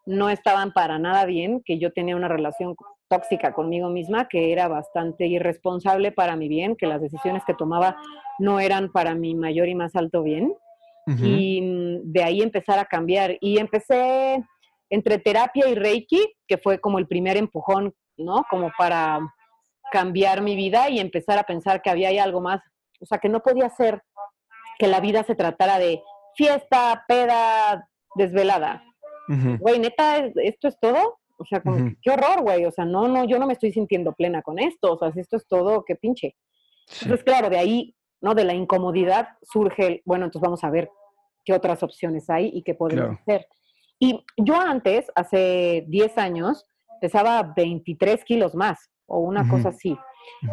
no estaban para nada bien, que yo tenía una relación tóxica conmigo misma, que era bastante irresponsable para mi bien, que las decisiones que tomaba no eran para mi mayor y más alto bien. Y mm, de ahí empezar a cambiar. Y empecé entre terapia y Reiki, que fue como el primer empujón, ¿no? Como para cambiar mi vida y empezar a pensar que había algo más, o sea, que no podía ser que la vida se tratara de fiesta, peda, desvelada. Güey, neta, ¿esto es todo? O sea, qué horror, güey. O sea, no, no, yo no me estoy sintiendo plena con esto. O sea, si esto es todo, qué pinche. Entonces, claro, de ahí, ¿no? De la incomodidad surge el, bueno, entonces vamos a ver qué otras opciones hay y qué podemos hacer. Y yo antes, hace 10 años, pesaba 23 kilos más o una cosa así.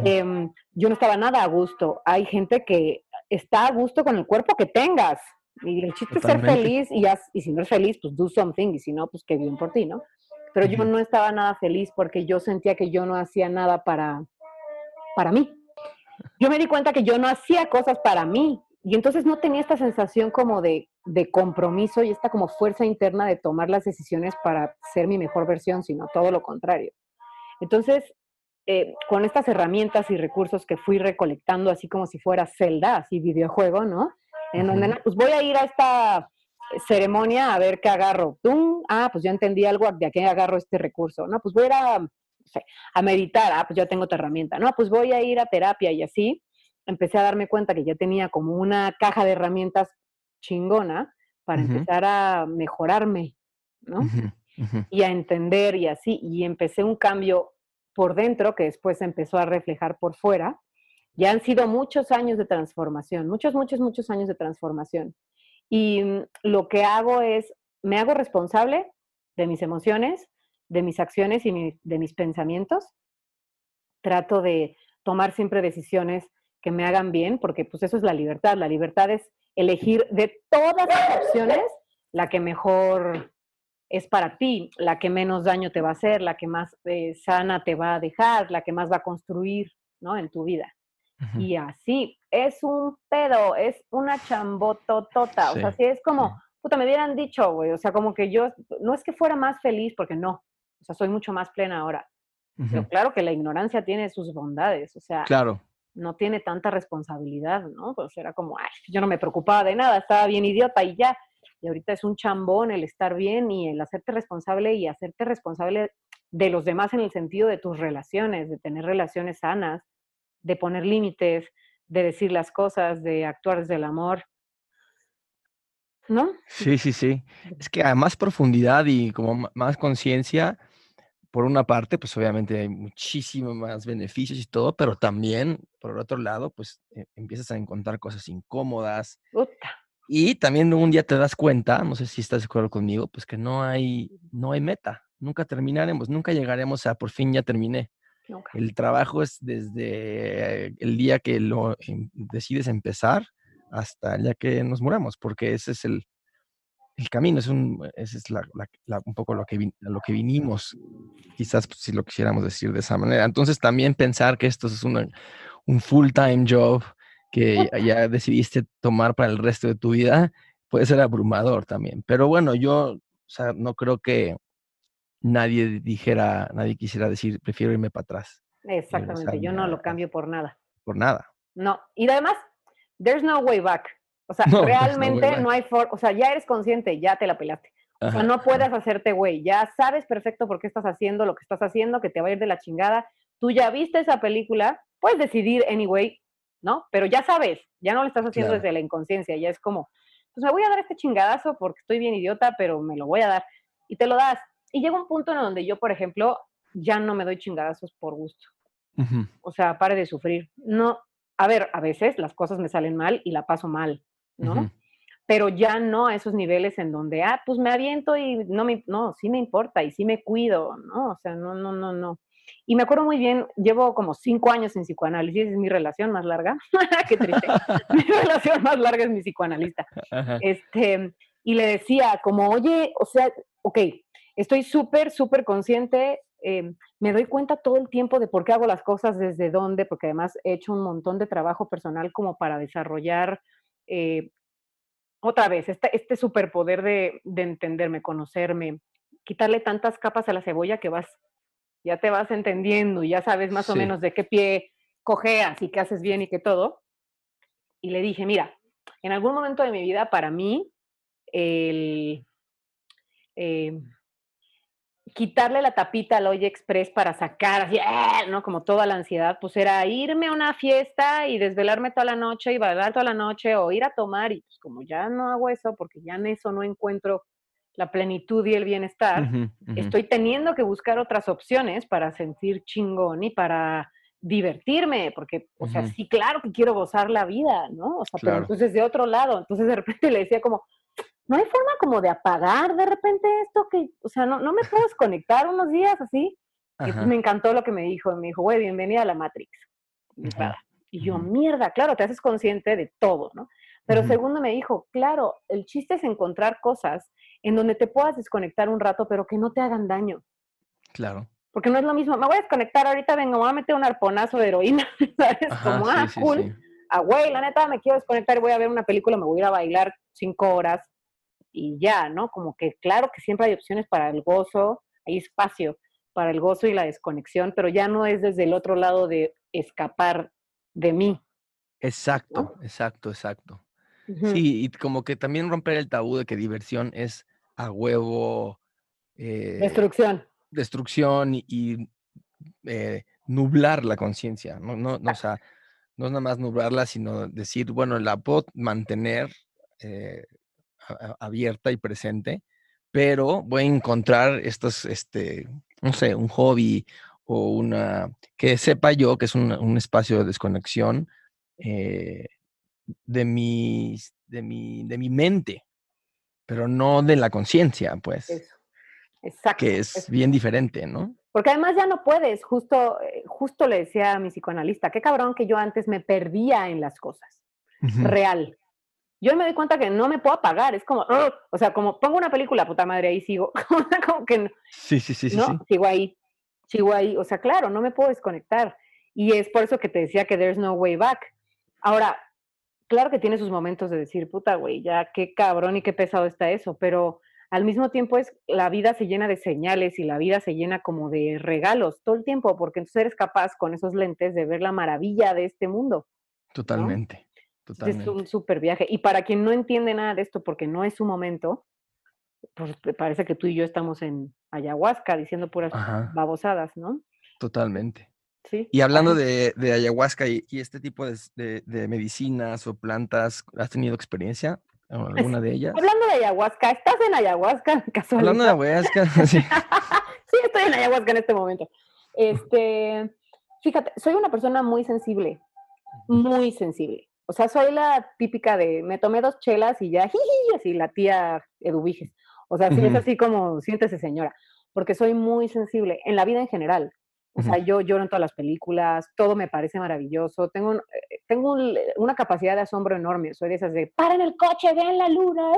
Em, yo no estaba nada a gusto. Hay gente que está a gusto con el cuerpo que tengas. Y el chiste es ser feliz y, y si no es feliz, pues do something. Y si no, pues qué bien por ti, ¿no? Pero yo no estaba nada feliz porque yo sentía que yo no hacía nada para, para mí. Yo me di cuenta que yo no hacía cosas para mí. Y entonces no tenía esta sensación como de, compromiso y esta como fuerza interna de tomar las decisiones para ser mi mejor versión, sino todo lo contrario. Entonces, eh, con estas herramientas y recursos que fui recolectando, así como si fuera Zelda, así videojuego, ¿no? En donde, pues voy a ir a esta ceremonia a ver qué agarro. ¡Tum! Ah, pues ya entendí algo, de aquí agarro este recurso. No, pues voy a ir a, a meditar. Ah, pues ya tengo otra herramienta. No, pues voy a ir a terapia y así. Empecé a darme cuenta que ya tenía como una caja de herramientas chingona para empezar a mejorarme, ¿no? Y a entender y así. Y empecé un cambio por dentro que después empezó a reflejar por fuera. Ya han sido muchos años de transformación, muchos, muchos, muchos años de transformación. Y mm, lo que hago es, me hago responsable de mis emociones, de mis acciones y de mis pensamientos. Trato de tomar siempre decisiones que me hagan bien, porque pues eso es la libertad. La libertad es elegir de todas las opciones la que mejor es para ti, la que menos daño te va a hacer, la que más eh, sana te va a dejar, la que más va a construir, ¿no? En tu vida. Y así, es un pedo, es una chambototota. O sea, si es como, puta, me hubieran dicho, güey, o sea, como que yo, no es que fuera más feliz, porque no, o sea, soy mucho más plena ahora. Pero claro que la ignorancia tiene sus bondades, o sea, claro. no tiene tanta responsabilidad, ¿no? Pues era como, ay, yo no me preocupaba de nada, estaba bien idiota y ya. Y ahorita es un chambón el estar bien y el hacerte responsable y hacerte responsable de los demás en el sentido de tus relaciones, de tener relaciones sanas, de poner límites, de decir las cosas, de actuar desde el amor. ¿No? Sí, sí, sí. Es que a más profundidad y como más conciencia, por una parte, pues obviamente hay muchísimos más beneficios y todo, pero también, por el otro lado, pues eh, empiezas a encontrar cosas incómodas. Y también un día te das cuenta, no sé si estás de acuerdo conmigo, pues que no hay, no hay meta. Nunca terminaremos, nunca llegaremos a por fin ya terminé. El trabajo es desde el día que lo em, decides empezar hasta el día que nos muramos, porque ese es el, el camino, es un, ese es la, un poco lo que, lo que vinimos, quizás pues, si lo quisiéramos decir de esa manera. Entonces también pensar que esto es un full-time job que ya decidiste tomar para el resto de tu vida, puede ser abrumador también. Pero bueno, yo no creo que nadie dijera, nadie quisiera decir, prefiero irme para atrás. Exactamente, yo no lo cambio por nada. Por nada. No, y además, there's no way back. O sea, realmente no, hay forma, o sea, ya eres consciente, ya te la pelaste. O sea, no puedes hacerte güey, ya sabes perfecto por qué estás haciendo lo que estás haciendo, que te va a ir de la chingada. Tú ya viste esa película, puedes decidir anyway, ¿no? Pero ya sabes, ya no lo estás haciendo desde la inconsciencia, ya es como, pues me voy a dar este chingadazo porque estoy bien idiota, pero me lo voy a dar. Y te lo das. Y llega un punto en donde yo, por ejemplo, ya no me doy chingadazos por gusto. O sea, pare de sufrir. No, a ver, a veces las cosas me salen mal y la paso mal, ¿no? Pero ya no a esos niveles en donde, ah, pues me aviento y no me, no, sí me importa y sí me cuido, ¿no? O sea, no, no, no, no. Y me acuerdo muy bien, llevo como cinco años en psicoanálisis, es mi relación más larga. Qué triste. mi relación más larga es mi psicoanalista. Este, y le decía como, oye, o sea, ok, estoy súper, súper consciente, em, me doy cuenta todo el tiempo de por qué hago las cosas, desde dónde, porque además he hecho un montón de trabajo personal como para desarrollar eh, otra vez este, este superpoder de, de entenderme, conocerme, quitarle tantas capas a la cebolla que vas, ya te vas entendiendo, ya sabes más o menos de qué pie cojeas y qué haces bien y qué todo. Y le dije, mira, en algún momento de mi vida, para mí, el, em, quitarle la tapita al Oye Express para sacar así, ¡ah! ¿no? Como toda la ansiedad, pues era irme a una fiesta y desvelarme toda la noche y bailar toda la noche o ir a tomar y pues como ya no hago eso porque ya en eso no encuentro la plenitud y el bienestar, estoy teniendo que buscar otras opciones para sentir chingón y para divertirme, porque, o sea, sí, claro que quiero gozar la vida, ¿no? O sea, pero entonces de otro lado, entonces de repente le decía como, no hay forma como de apagar de repente esto que, o sea, no, no me puedo desconectar unos días así. Y pues me encantó lo que me dijo. Me dijo, güey, bienvenida a la Matrix. Y yo, mierda, claro, te haces consciente de todo, ¿no? Pero segundo me dijo, claro, el chiste es encontrar cosas en donde te puedas desconectar un rato, pero que no te hagan daño. Claro. Porque no es lo mismo, me voy a desconectar ahorita, venga, me voy a meter un arponazo de heroína, ¿sabes? Como, ah, cool. Ah, güey, la neta, me quiero desconectar voy a ver una película, me voy a ir a bailar cinco horas y ya, ¿no? Como que claro que siempre hay opciones para el gozo, hay espacio, para el gozo y la desconexión, pero ya no es desde el otro lado de escapar de mí. Exacto, exacto, exacto. Sí, y como que también romper el tabú de que diversión es a huevo. Eh, destrucción. Destrucción y, eh, nublar la conciencia. No, no, no, o sea, no es nada más nublarla, sino decir, bueno, la puedo mantener eh, abierta y presente, pero voy a encontrar estos, este, no sé, un hobby o una, que sepa yo que es un, espacio de desconexión eh, de, mi, de, mi, de mi mente, pero no de la conciencia, pues. Exacto. Que es, bien diferente, ¿no? Porque además ya no puedes, justo, eh, justo le decía a mi psicoanalista, qué cabrón que yo antes me perdía en las cosas. Real yo me doy cuenta que no me puedo apagar, es como, o sea, como pongo una película, puta madre, ahí sigo, como que sí, sí, sí, ¿no? sigo ahí, sigo ahí, o sea, claro, no me puedo desconectar. Y es por eso que te decía que there's no way back. Ahora, claro que tiene sus momentos de decir, puta, güey, ya qué cabrón y qué pesado está eso, pero al mismo tiempo es, la vida se llena de señales y la vida se llena como de regalos todo el tiempo, porque entonces eres capaz con esos lentes de ver la maravilla de este mundo. Totalmente. Es un súper viaje. Y para quien no entiende nada de esto porque no es su momento, pues parece que tú y yo estamos en ayahuasca diciendo puras babosadas, ¿no? Totalmente. Sí. Y hablando de, ayahuasca y, este tipo de, medicinas o plantas, ¿has tenido experiencia con alguna de ellas? Hablando de ayahuasca, ¿estás en ayahuasca? Hablando de ayahuasca, sí. sí, estoy en ayahuasca en este momento. Este, fíjate, soy una persona muy sensible, muy sensible. O sea, soy la típica de me tomé dos chelas y ya, jiji, así la tía Eduviges. O sea, sí es así como, siéntese señora, porque soy muy sensible en la vida en general. O sea, yo lloro en todas las películas, todo me parece maravilloso. Tengo, eh, tengo una capacidad de asombro enorme. Soy de esas de, paren el coche, vean la luna.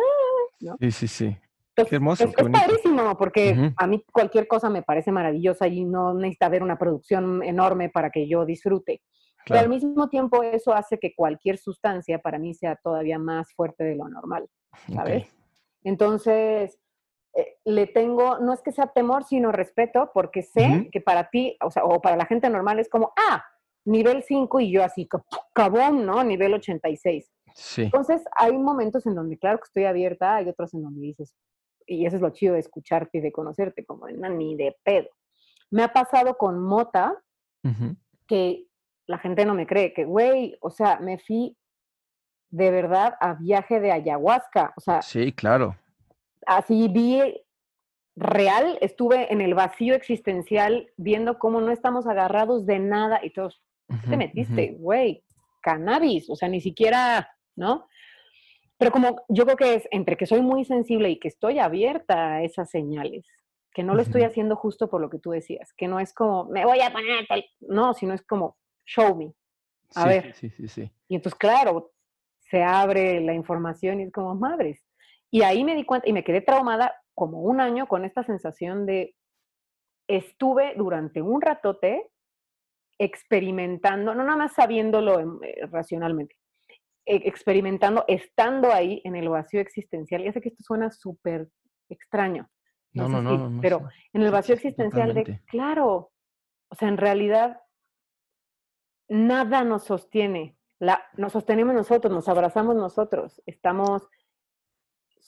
¿no? Sí, sí, sí. qué hermoso. Es, padrísimo, porque a mí cualquier cosa me parece maravillosa y no necesita haber una producción enorme para que yo disfrute. Pero al mismo tiempo eso hace que cualquier sustancia para mí sea todavía más fuerte de lo normal, ¿sabes? Entonces, eh, le tengo, no es que sea temor, sino respeto, porque sé que para ti, o sea, o para la gente normal es como, ah, nivel 5 y yo así, cabón, ¿no? Nivel 86. Sí. Entonces, hay momentos en donde, claro que estoy abierta, hay otros en donde dices, y eso es lo chido de escucharte y de conocerte, como ni de pedo. Me ha pasado con Mota, que la gente no me cree, que, güey, o sea, me fui de verdad a viaje de ayahuasca, o sea. Sí, claro. Así vi real, estuve en el vacío existencial viendo cómo no estamos agarrados de nada y todos, ¿qué te metiste, güey? Cannabis, o sea, ni siquiera, ¿no? Pero como yo creo que es entre que soy muy sensible y que estoy abierta a esas señales, que no lo estoy haciendo justo por lo que tú decías, que no es como, me voy a poner tal, no, sino es como, show me. A ver. Sí, sí, sí. Y entonces, claro, se abre la información y es como madres. Y ahí me di cuenta y me quedé traumada como un año con esta sensación de estuve durante un ratote experimentando, no nada más sabiéndolo eh, racionalmente, e, experimentando, estando ahí en el vacío existencial. Ya sé que esto suena súper extraño. No, no, no, Pero en el vacío existencial de, claro, o sea, en realidad nada nos sostiene. La, nos sostenemos nosotros, nos abrazamos nosotros, estamos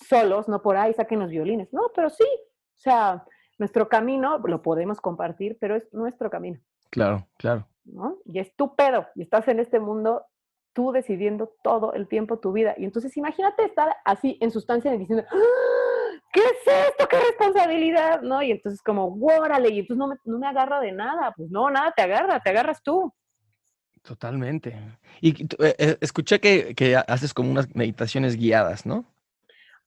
solos, no por ahí, saquen los violines. No, pero sí, o sea, nuestro camino lo podemos compartir, pero es nuestro camino. Claro, claro. ¿no? Y es tu pedo, y estás en este mundo tú decidiendo todo el tiempo tu vida. Y entonces imagínate estar así en sustancia y diciendo, ¡Ah! ¿qué es esto? ¿Qué responsabilidad? ¿No? Y entonces como, órale, y entonces no me, no me agarra de nada. Pues no, nada te agarra, te agarras tú. Totalmente. Y eh, eh, escuché que, haces como unas meditaciones guiadas, ¿no?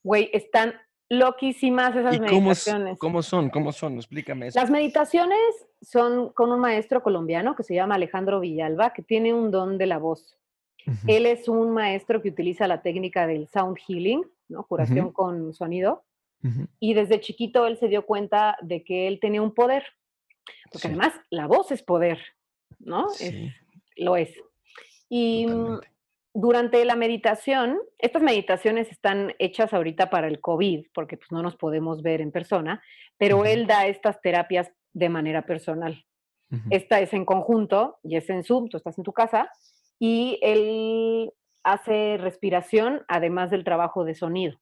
Güey, están loquísimas esas meditaciones. Cómo, son? ¿Cómo son? Explícame eso. Las meditaciones son con un maestro colombiano que se llama Alejandro Villalba, que tiene un don de la voz. Él es un maestro que utiliza la técnica del sound healing, ¿no? Curación con sonido. Y desde chiquito él se dio cuenta de que él tenía un poder. Porque además la voz es poder, ¿no? Sí lo es. Y mm, durante la meditación, estas meditaciones están hechas ahorita para el COVID, porque pues no nos podemos ver en persona, pero él da estas terapias de manera personal. Esta es en conjunto y es en Zoom, tú estás en tu casa y él hace respiración además del trabajo de sonido.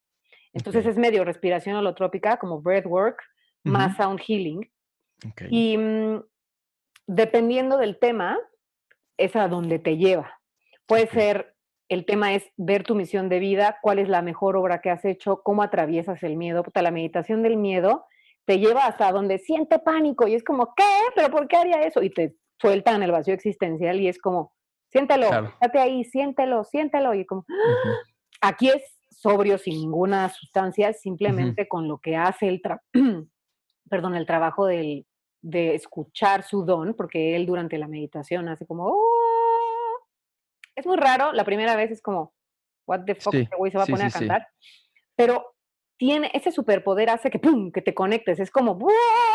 Entonces es medio respiración holotrópica como breathwork más sound healing. Y mm, dependiendo del tema, es a donde te lleva. Puede ser, el tema es ver tu misión de vida, cuál es la mejor obra que has hecho, cómo atraviesas el miedo. Puta, la meditación del miedo te lleva hasta donde siente pánico y es como, ¿qué? ¿Pero por qué haría eso? Y te sueltan el vacío existencial y es como, siéntelo, estate ahí, siéntelo, siéntelo. Y como, aquí es sobrio, sin ninguna sustancia, simplemente con lo que hace el, perdón, el trabajo del, de escuchar su don, porque él durante la meditación hace como, oh". Es muy raro, la primera vez es como, what the fuck, este güey se va a poner a cantar, pero tiene ese superpoder hace que pum, que te conectes, es como,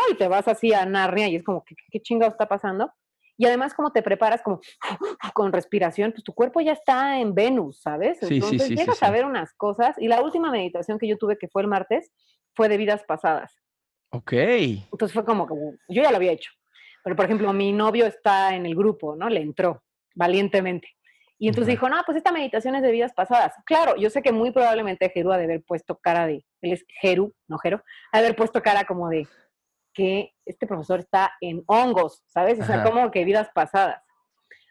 y te vas así a Narnia y es como, ¿qué, qué chingado está pasando? Y además, como te preparas como con respiración, pues tu cuerpo ya está en Venus, ¿sabes? Entonces llegas a ver unas cosas. Y la última meditación que yo tuve, que fue el martes, fue de vidas pasadas. Ok. Entonces fue como que yo ya lo había hecho. Pero, por ejemplo, mi novio está en el grupo, ¿no? Le entró valientemente. Y entonces dijo, no, pues esta meditación es de vidas pasadas. Claro, yo sé que muy probablemente Jeru ha de haber puesto cara de, él es Jeru, no Jeru, ha de haber puesto cara como de que este profesor está en hongos, ¿sabes? O sea, como que vidas pasadas.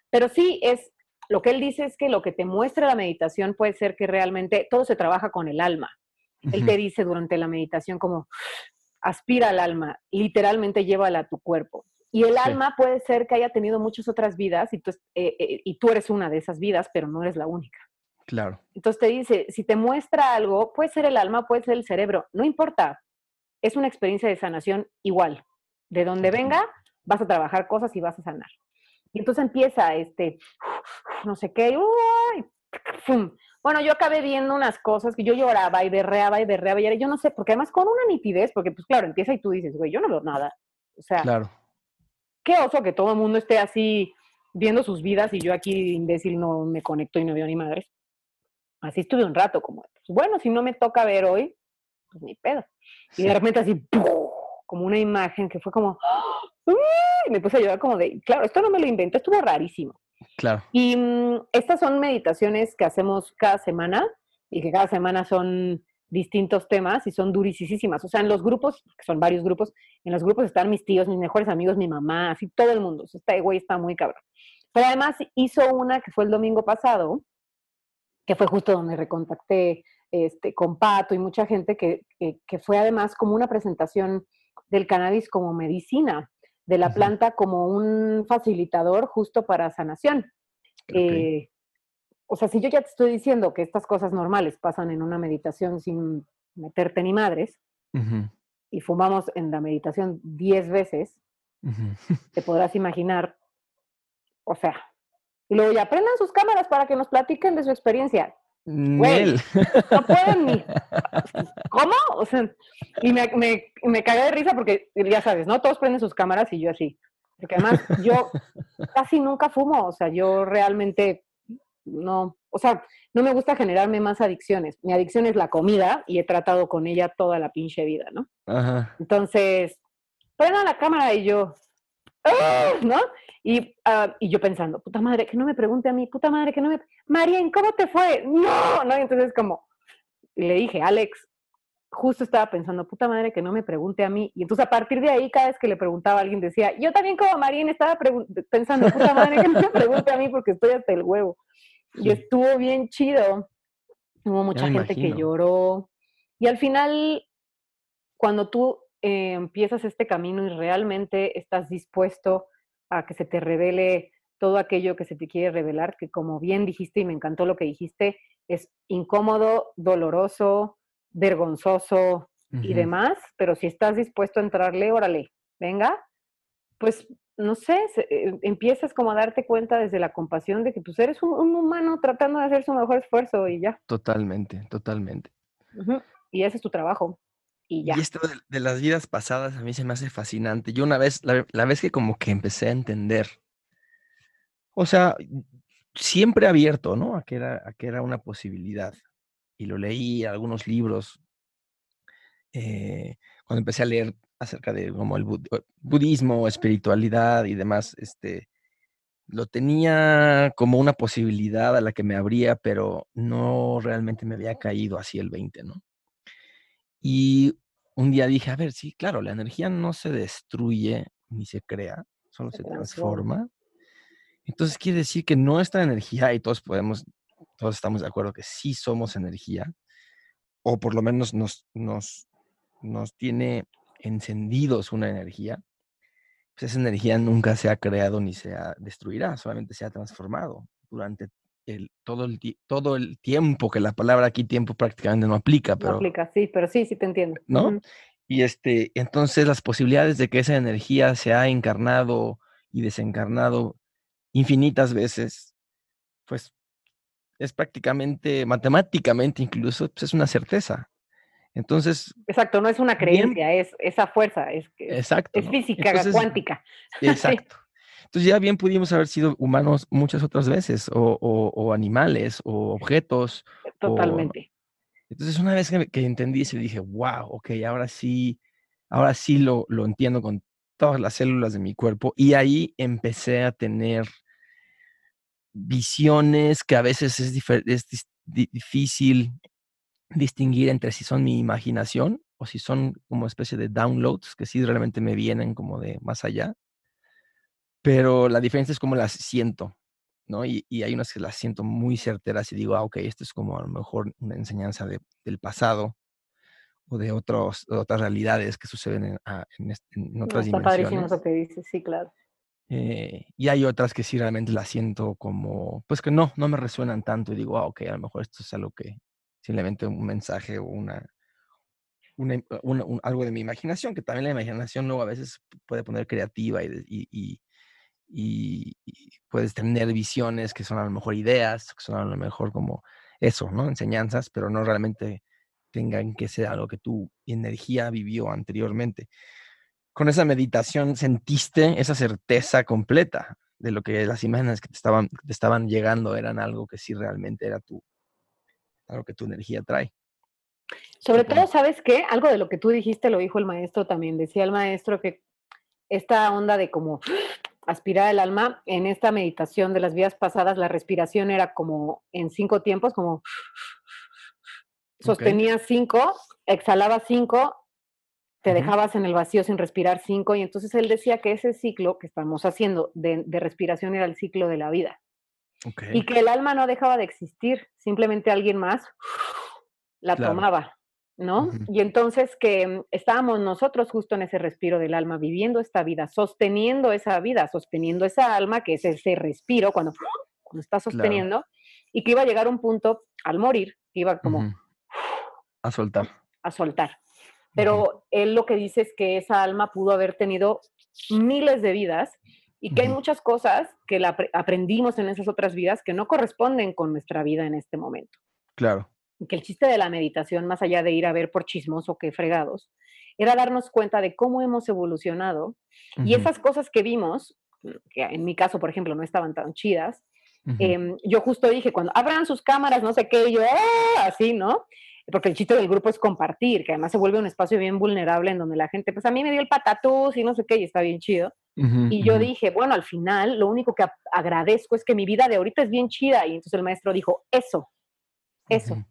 Pero sí es, lo que él dice es que lo que te muestra la meditación puede ser que realmente todo se trabaja con el alma. Él te dice durante la meditación como, aspira al alma, literalmente llévala a tu cuerpo. Y el alma puede ser que haya tenido muchas otras vidas y tú, eh, eh, y tú eres una de esas vidas, pero no eres la única. Claro. Entonces te dice, si te muestra algo, puede ser el alma, puede ser el cerebro, no importa. Es una experiencia de sanación igual. De donde venga, vas a trabajar cosas y vas a sanar. Y entonces empieza este, no sé qué, uy, bueno, yo acabé viendo unas cosas que yo lloraba y berreaba y berreaba y yo no sé, porque además con una nitidez, porque pues claro, empieza y tú dices, güey, yo no veo nada. O sea, claro. Qué oso que todo el mundo esté así viendo sus vidas y yo aquí imbécil no me conecto y no veo ni madres. Así estuve un rato como, pues, bueno, si no me toca ver hoy, pues ni pedo. Y de repente así, como una imagen que fue como, me puse a llorar como de, claro, esto no me lo inventé, estuvo rarísimo. Claro. Y mm, estas son meditaciones que hacemos cada semana y que cada semana son distintos temas y son durísimas. O sea, en los grupos, que son varios grupos, en los grupos están mis tíos, mis mejores amigos, mi mamá, así todo el mundo. Este güey está muy cabrón. Pero además hizo una que fue el domingo pasado, que fue justo donde recontacté este, con Pato y mucha gente, que, que fue además como una presentación del cannabis como medicina de la planta como un facilitador justo para sanación. Eh, o sea, si yo ya te estoy diciendo que estas cosas normales pasan en una meditación sin meterte ni madres, y fumamos en la meditación 10 veces, te podrás imaginar, o sea, y luego ya prendan sus cámaras para que nos platiquen de su experiencia. Güey, no pueden ni. ¿Cómo? O sea, y me, me, me cagué de risa porque ya sabes, ¿no? Todos prenden sus cámaras y yo así. Porque además yo casi nunca fumo, o sea, yo realmente no, o sea, no me gusta generarme más adicciones. Mi adicción es la comida y he tratado con ella toda la pinche vida, ¿no? Ajá. Entonces, prendan la cámara y yo, ¡ah! ¿no? Y, uh, y yo pensando, puta madre, que no me pregunte a mí, puta madre, que no me... Marien, ¿cómo te fue? No, no, y entonces como, le dije, Alex, justo estaba pensando, puta madre, que no me pregunte a mí. Y entonces a partir de ahí, cada vez que le preguntaba a alguien, decía, yo también como Marien estaba pensando, puta madre, que no me pregunte a mí porque estoy hasta el huevo. Y estuvo bien chido. Hubo mucha gente que lloró. Y al final, cuando tú eh, empiezas este camino y realmente estás dispuesto a que se te revele todo aquello que se te quiere revelar, que como bien dijiste y me encantó lo que dijiste, es incómodo, doloroso, vergonzoso y demás, pero si estás dispuesto a entrarle, órale, venga, pues no sé, eh, empiezas como a darte cuenta desde la compasión de que pues eres un, humano tratando de hacer su mejor esfuerzo y ya. Totalmente, totalmente. Y ese es tu trabajo. Y ya. Y esto de, las vidas pasadas a mí se me hace fascinante. Yo una vez, la, vez que como que empecé a entender, o sea, siempre abierto, ¿no? A que era, a que era una posibilidad. Y lo leí, algunos libros. Eh, cuando empecé a leer acerca de como el budismo, espiritualidad y demás, este, lo tenía como una posibilidad a la que me abría, pero no realmente me había caído así el 20, ¿no? Y un día dije, a ver, sí, claro, la energía no se destruye ni se crea, solo se, transforma. Entonces quiere decir que nuestra energía, y todos podemos, todos estamos de acuerdo que sí somos energía, o por lo menos nos, nos, nos tiene encendidos una energía, pues esa energía nunca se ha creado ni se destruirá, solamente se ha transformado durante el, todo, el, todo el tiempo, que la palabra aquí tiempo prácticamente no aplica, pero... No aplica, sí, pero sí, sí te entiendo. ¿No? Y este, entonces las posibilidades de que esa energía se ha encarnado y desencarnado infinitas veces, pues es prácticamente, matemáticamente incluso, pues es una certeza. Entonces. Exacto, no es una creencia, es esa fuerza, es, exacto, es física, cuántica. Exacto. Entonces ya bien pudimos haber sido humanos muchas otras veces, o, animales, o objetos. Totalmente. Entonces una vez que, que, entendí eso, dije, wow, ok, ahora sí, ahora sí lo, lo entiendo con todas las células de mi cuerpo. Y ahí empecé a tener visiones que a veces es, es difícil distinguir entre si son mi imaginación o si son como especie de downloads que sí realmente me vienen como de más allá. Pero la diferencia es cómo las siento, ¿no? Y, hay unas que las siento muy certeras y digo, ah, ok, esto es como a lo mejor una enseñanza del pasado o de otros, otras realidades que suceden en, ah, en, otras está dimensiones. eso que dices, sí, claro. Eh, y hay otras que sí realmente las siento como, pues que no, no me resuenan tanto y digo, ah, ok, a lo mejor esto es algo que, simplemente un mensaje o una, algo de mi imaginación, que también la imaginación luego a veces puede poner creativa y, y, puedes tener visiones que son a lo mejor ideas, que son a lo mejor como eso, ¿no? Enseñanzas, pero no realmente tengan que ser algo que tu energía vivió anteriormente. Con esa meditación sentiste esa certeza completa de lo que las imágenes que te estaban, te estaban llegando eran algo que sí realmente era tu, lo que tu energía trae. Sobre todo, ¿sabes qué? Algo de lo que tú dijiste lo dijo el maestro también. Decía el maestro que esta onda de como aspirar el alma, en esta meditación de las vidas pasadas, la respiración era como en cinco tiempos, como sostenías cinco, exhalabas cinco, te dejabas en el vacío sin respirar cinco, y entonces él decía que ese ciclo que estamos haciendo de respiración era el ciclo de la vida. Y que el alma no dejaba de existir, simplemente alguien más la tomaba, ¿no? Y entonces que mm, estábamos nosotros justo en ese respiro del alma, viviendo esta vida, sosteniendo esa vida, sosteniendo esa alma, que es ese respiro cuando, cuando está sosteniendo, y que iba a llegar un punto al morir, que iba como... A soltar. A soltar. Pero él lo que dice es que esa alma pudo haber tenido miles de vidas y que hay muchas cosas que la aprendimos en esas otras vidas que no corresponden con nuestra vida en este momento. Claro. Y que el chiste de la meditación, más allá de ir a ver por chismos o que fregados, era darnos cuenta de cómo hemos evolucionado y esas cosas que vimos, que en mi caso, por ejemplo, no estaban tan chidas, em, yo justo dije, cuando abran sus cámaras, no sé qué, yo, ¡ah! así, ¿no? Porque el chiste del grupo es compartir, que además se vuelve un espacio bien vulnerable en donde la gente, pues a mí me dio el patatús y no sé qué, y está bien chido. y yo dije, bueno, al final lo único que agradezco es que mi vida de ahorita es bien chida. Y entonces el maestro dijo, eso, eso.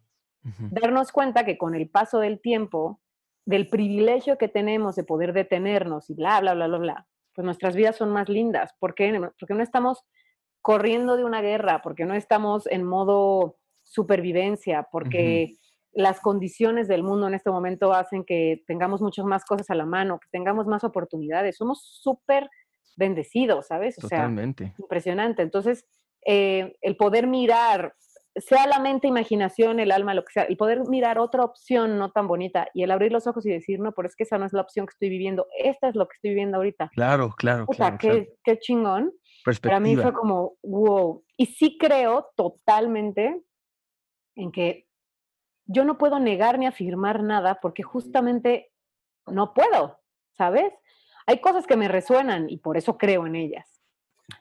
Darnos cuenta que con el paso del tiempo, del privilegio que tenemos de poder detenernos y bla, bla, bla, bla, bla, pues nuestras vidas son más lindas. ¿Por qué? Porque no estamos corriendo de una guerra, porque no estamos en modo supervivencia, porque las condiciones del mundo en este momento hacen que tengamos muchas más cosas a la mano, que tengamos más oportunidades. Somos súper bendecidos, ¿sabes? O Totalmente. impresionante. Entonces, eh, el poder mirar, sea la mente, imaginación, el alma, lo que sea, el poder mirar otra opción no tan bonita y el abrir los ojos y decir, no, pero es que esa no es la opción que estoy viviendo, esta es lo que estoy viviendo ahorita. Claro, claro. O sea, qué, qué chingón. Para mí fue como, wow. Y sí creo totalmente en que yo no puedo negar ni afirmar nada porque justamente no puedo, ¿sabes? Hay cosas que me resuenan y por eso creo en ellas.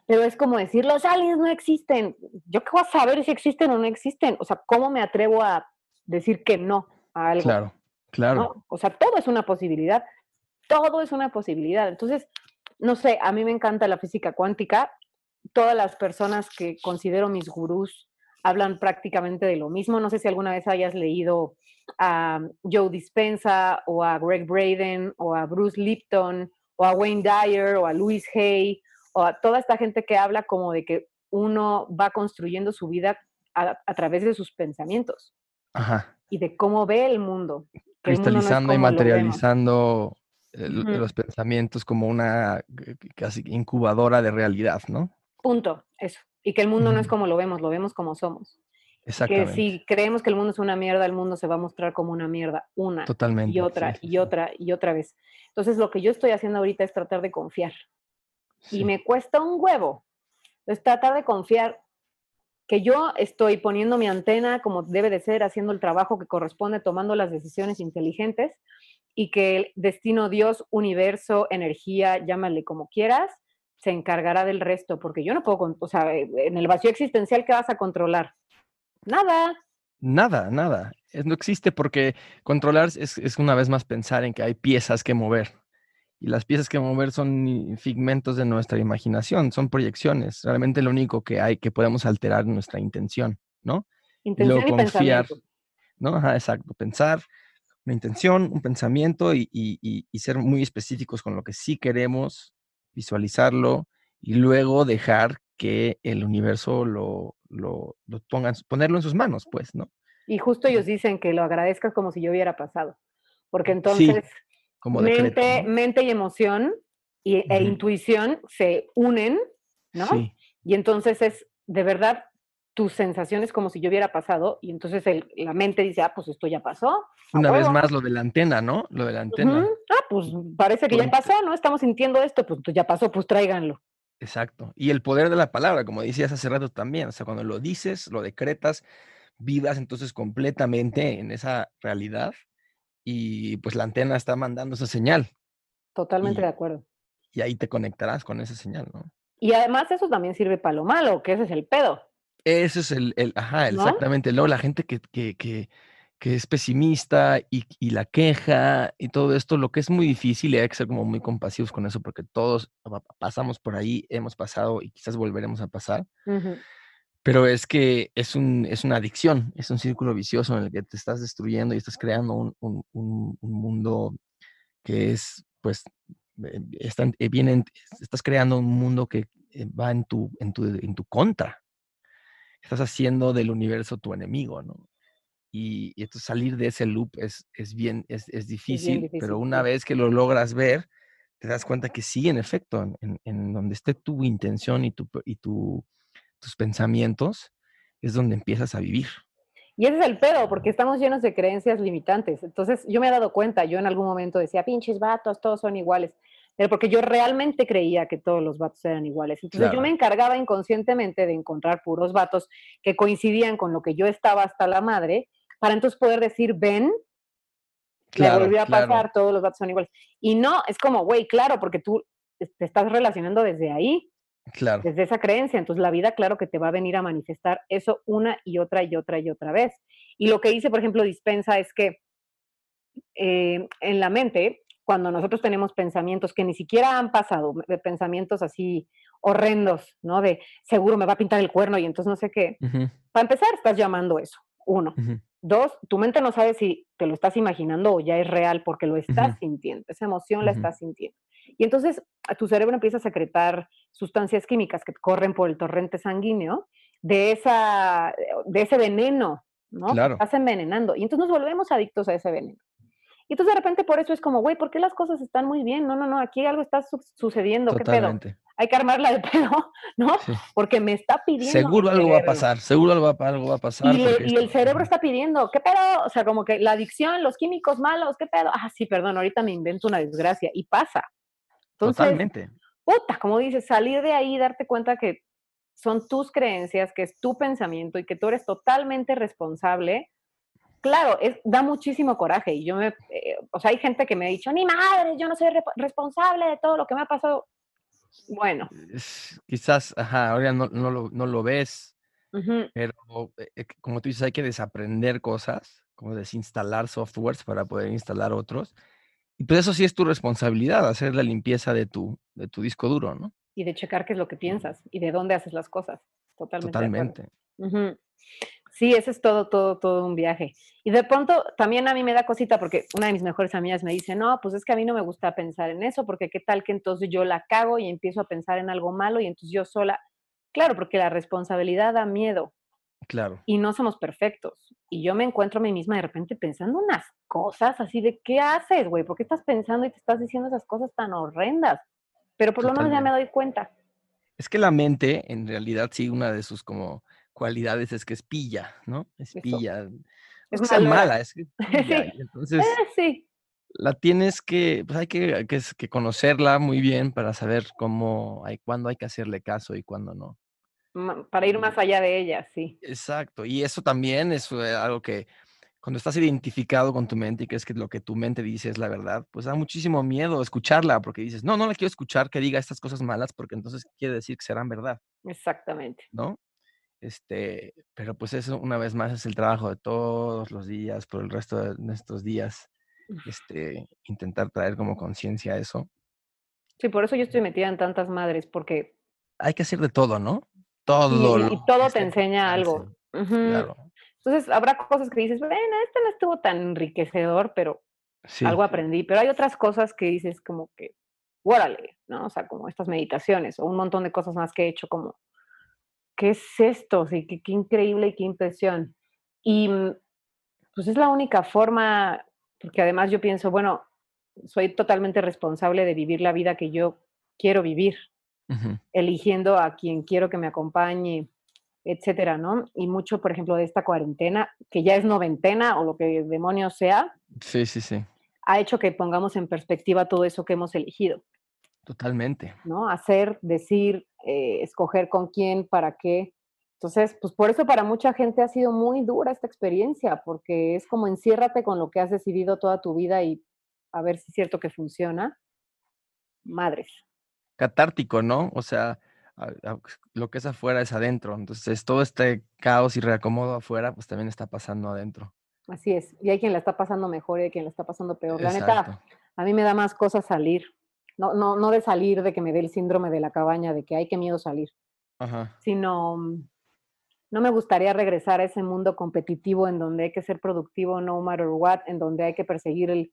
Pero es como decir, los aliens no existen. ¿Yo qué voy a saber si existen o no existen? O sea, ¿cómo me atrevo a decir que no a algo? Claro, claro. O sea, todo es una posibilidad. todo es una posibilidad. Entonces, no sé, a mí me encanta la física cuántica. Todas las personas que considero mis gurús hablan prácticamente de lo mismo. No sé si alguna vez hayas leído a Joe Dispensa o a Greg Braden o a Bruce Lipton o a Wayne Dyer o a Louis Hay o a toda esta gente que habla como de que uno va construyendo su vida a, través de sus pensamientos y de cómo ve el mundo. Cristalizando y materializando los pensamientos como una casi incubadora de realidad, ¿no? Punto, eso. Y que el mundo no es como lo vemos, lo vemos como somos. Exactamente. Que si creemos que el mundo es una mierda, el mundo se va a mostrar como una mierda una Totalmente, y otra y otra y otra vez. Entonces lo que yo estoy haciendo ahorita es tratar de confiar. Y me cuesta un huevo. Es tratar de confiar que yo estoy poniendo mi antena como debe de ser, haciendo el trabajo que corresponde, tomando las decisiones inteligentes y que el destino, Dios, universo, energía, llámale como quieras, se encargará del resto, porque yo no puedo, o sea, eh, en el vacío existencial, ¿qué vas a controlar? Nada. Nada, nada. no existe porque controlar es, es, una vez más pensar en que hay piezas que mover. Y las piezas que mover son figmentos de nuestra imaginación, son proyecciones. Realmente lo único que hay que podemos alterar nuestra intención, ¿no? Intención y, confiar, ¿no? Ajá, exacto. Pensar, una intención, un pensamiento y, y, y, ser muy específicos con lo que sí queremos, visualizarlo y luego dejar que el universo lo, lo, lo pongan, ponerlo en sus manos, pues, ¿no? Y justo ellos dicen que lo agradezcas como si yo hubiera pasado, porque entonces como mente, mente y emoción y, e intuición se unen, ¿no? Sí. Y entonces es de verdad tus sensaciones como si yo hubiera pasado y entonces el, la mente dice, ah, pues esto ya pasó. Una vez más lo de la antena, ¿no? Lo de la antena. Ah, pues parece que ya pasó, ¿no? Estamos sintiendo esto, pues, pues ya pasó, pues tráiganlo. Exacto. Y el poder de la palabra, como decías hace rato también, o sea, cuando lo dices, lo decretas, vivas entonces completamente en esa realidad y pues la antena está mandando esa señal. Totalmente de acuerdo. Y ahí te conectarás con esa señal, ¿no? Y además eso también sirve para lo malo, que ese es el pedo. Ese es el, el ajá, exactamente. Luego la gente que, que, que, que es pesimista y, y, la queja y todo esto, lo que es muy difícil y hay que ser como muy compasivos con eso porque todos pasamos por ahí, hemos pasado y quizás volveremos a pasar. Pero es que es, un, es una adicción, es un círculo vicioso en el que te estás destruyendo y estás creando un, un, un, mundo que es, pues, eh, están, eh, vienen, estás creando un mundo que eh, va en tu, en tu, en tu contra. Estás haciendo del universo tu enemigo, ¿no? y, entonces salir de ese loop es, es bien, es, es, difícil, pero una vez que lo logras ver, te das cuenta que sí, en efecto, en, en donde esté tu intención y, tu, y tu, tus pensamientos, es donde empiezas a vivir. Y ese es el pedo, porque estamos llenos de creencias limitantes. Entonces, yo me he dado cuenta, yo en algún momento decía, pinches vatos, todos son iguales. Pero porque yo realmente creía que todos los vatos eran iguales. Entonces, yo me encargaba inconscientemente de encontrar puros vatos que coincidían con lo que yo estaba hasta la madre para entonces poder decir, ven, claro, me volvió a pasar, todos los datos son iguales. Y no, es como, güey, claro, porque tú te estás relacionando desde ahí. Claro. Desde esa creencia. Entonces la vida, claro que te va a venir a manifestar eso una y otra y otra y otra vez. Y lo que dice, por ejemplo, Dispensa es que eh, en la mente, cuando nosotros tenemos pensamientos que ni siquiera han pasado, pensamientos así horrendos, ¿no? De seguro me va a pintar el cuerno y entonces no sé qué. Para empezar, estás llamando eso, uno. Dos, tu mente no sabe si te lo estás imaginando o ya es real porque lo estás sintiendo, esa emoción la estás sintiendo. Y entonces tu cerebro empieza a secretar sustancias químicas que corren por el torrente sanguíneo de, esa, de ese veneno, ¿no? Claro. Estás envenenando. Y entonces nos volvemos adictos a ese veneno. Y entonces de repente por eso es como, güey, ¿por qué las cosas están muy bien? No, no, no, aquí algo está sucediendo, ¿qué pedo? hay que armarla de pedo, ¿no? Porque me está pidiendo. Seguro algo va a pasar, seguro algo va, algo va a pasar. Y, el cerebro está pidiendo, ¿qué pedo? O sea, como que la adicción, los químicos malos, ¿qué pedo? Ah, sí, perdón, ahorita me invento una desgracia y pasa. Totalmente. Puta, como dices, salir de ahí y darte cuenta que son tus creencias, que es tu pensamiento y que tú eres totalmente responsable. Claro, es, da muchísimo coraje y yo me, eh, o sea, hay gente que me ha dicho, ni madre, yo no soy responsable de todo lo que me ha pasado. Bueno. quizás, ajá, ahora no, no, lo, no lo ves, pero eh, eh, como tú dices, hay que desaprender cosas, como desinstalar softwares para poder instalar otros. Y pues eso sí es tu responsabilidad, hacer la limpieza de tu, de tu disco duro, ¿no? Y de checar qué es lo que piensas y de dónde haces las cosas. Totalmente. Totalmente. Sí, ese es todo, todo, todo un viaje. Y de pronto también a mí me da cosita porque una de mis mejores amigas me dice, no, pues es que a mí no me gusta pensar en eso, porque qué tal que entonces yo la cago y empiezo a pensar en algo malo y entonces yo sola, claro, porque la responsabilidad da miedo. Claro. Y no somos perfectos. Y yo me encuentro a mí misma de repente pensando unas cosas así de, ¿qué haces, güey? ¿Por qué estás pensando y te estás diciendo esas cosas tan horrendas? Pero por lo menos ya me doy cuenta. Es que la mente, en realidad, sí, una de sus como cualidades es que es pilla, ¿no? Es pilla. Es, que mala, es que Entonces, eh, sí. la tienes que, pues hay que, que, conocerla muy bien para saber cómo, hay, cuándo hay que hacerle caso y cuándo no. Para ir más allá de ella, sí. Exacto. Y eso también es eh, algo que cuando estás identificado con tu mente y crees que lo que tu mente dice es la verdad, pues da muchísimo miedo escucharla porque dices, no, no la quiero escuchar que diga estas cosas malas porque entonces quiere decir que serán verdad. Exactamente. ¿No? Este, pero pues eso una vez más es el trabajo de todos los días, por el resto de nuestros días, este, intentar traer como conciencia eso. Sí, por eso yo estoy metida en tantas madres, porque... Hay que hacer de todo, ¿no? Todo. Y, todo te enseña algo. Entonces, habrá cosas que dices, bueno, este no estuvo tan enriquecedor, pero algo aprendí. Pero hay otras cosas que dices como que, órale, ¿no? O sea, como estas meditaciones o un montón de cosas más que he hecho como ¿qué es esto? Sí, qué, increíble y qué impresión. Y mm, pues es la única forma, porque además yo pienso, bueno, soy totalmente responsable de vivir la vida que yo quiero vivir, eligiendo a quien quiero que me acompañe, etcétera, ¿no? Y mucho, por ejemplo, de esta cuarentena, que ya es noventena o lo que demonios sea. Sí, sí, sí. Ha hecho que pongamos en perspectiva todo eso que hemos elegido. Totalmente. ¿No? Hacer, decir, eh, escoger con quién, para qué. Entonces, pues por eso para mucha gente ha sido muy dura esta experiencia, porque es como enciérrate con lo que has decidido toda tu vida y a ver si es cierto que funciona. Madres. Catártico, ¿no? O sea, lo que es afuera es adentro. Entonces, todo este caos y reacomodo afuera, pues también está pasando adentro. Así es. Y hay quien la está pasando mejor y hay quien la está pasando peor. La neta, a mí me da más cosas salir. No, no, no de salir de que me dé el síndrome de la cabaña, de que hay que miedo salir, sino mm, no me gustaría regresar a ese mundo competitivo en donde hay que ser productivo no matter what, en donde hay que perseguir el,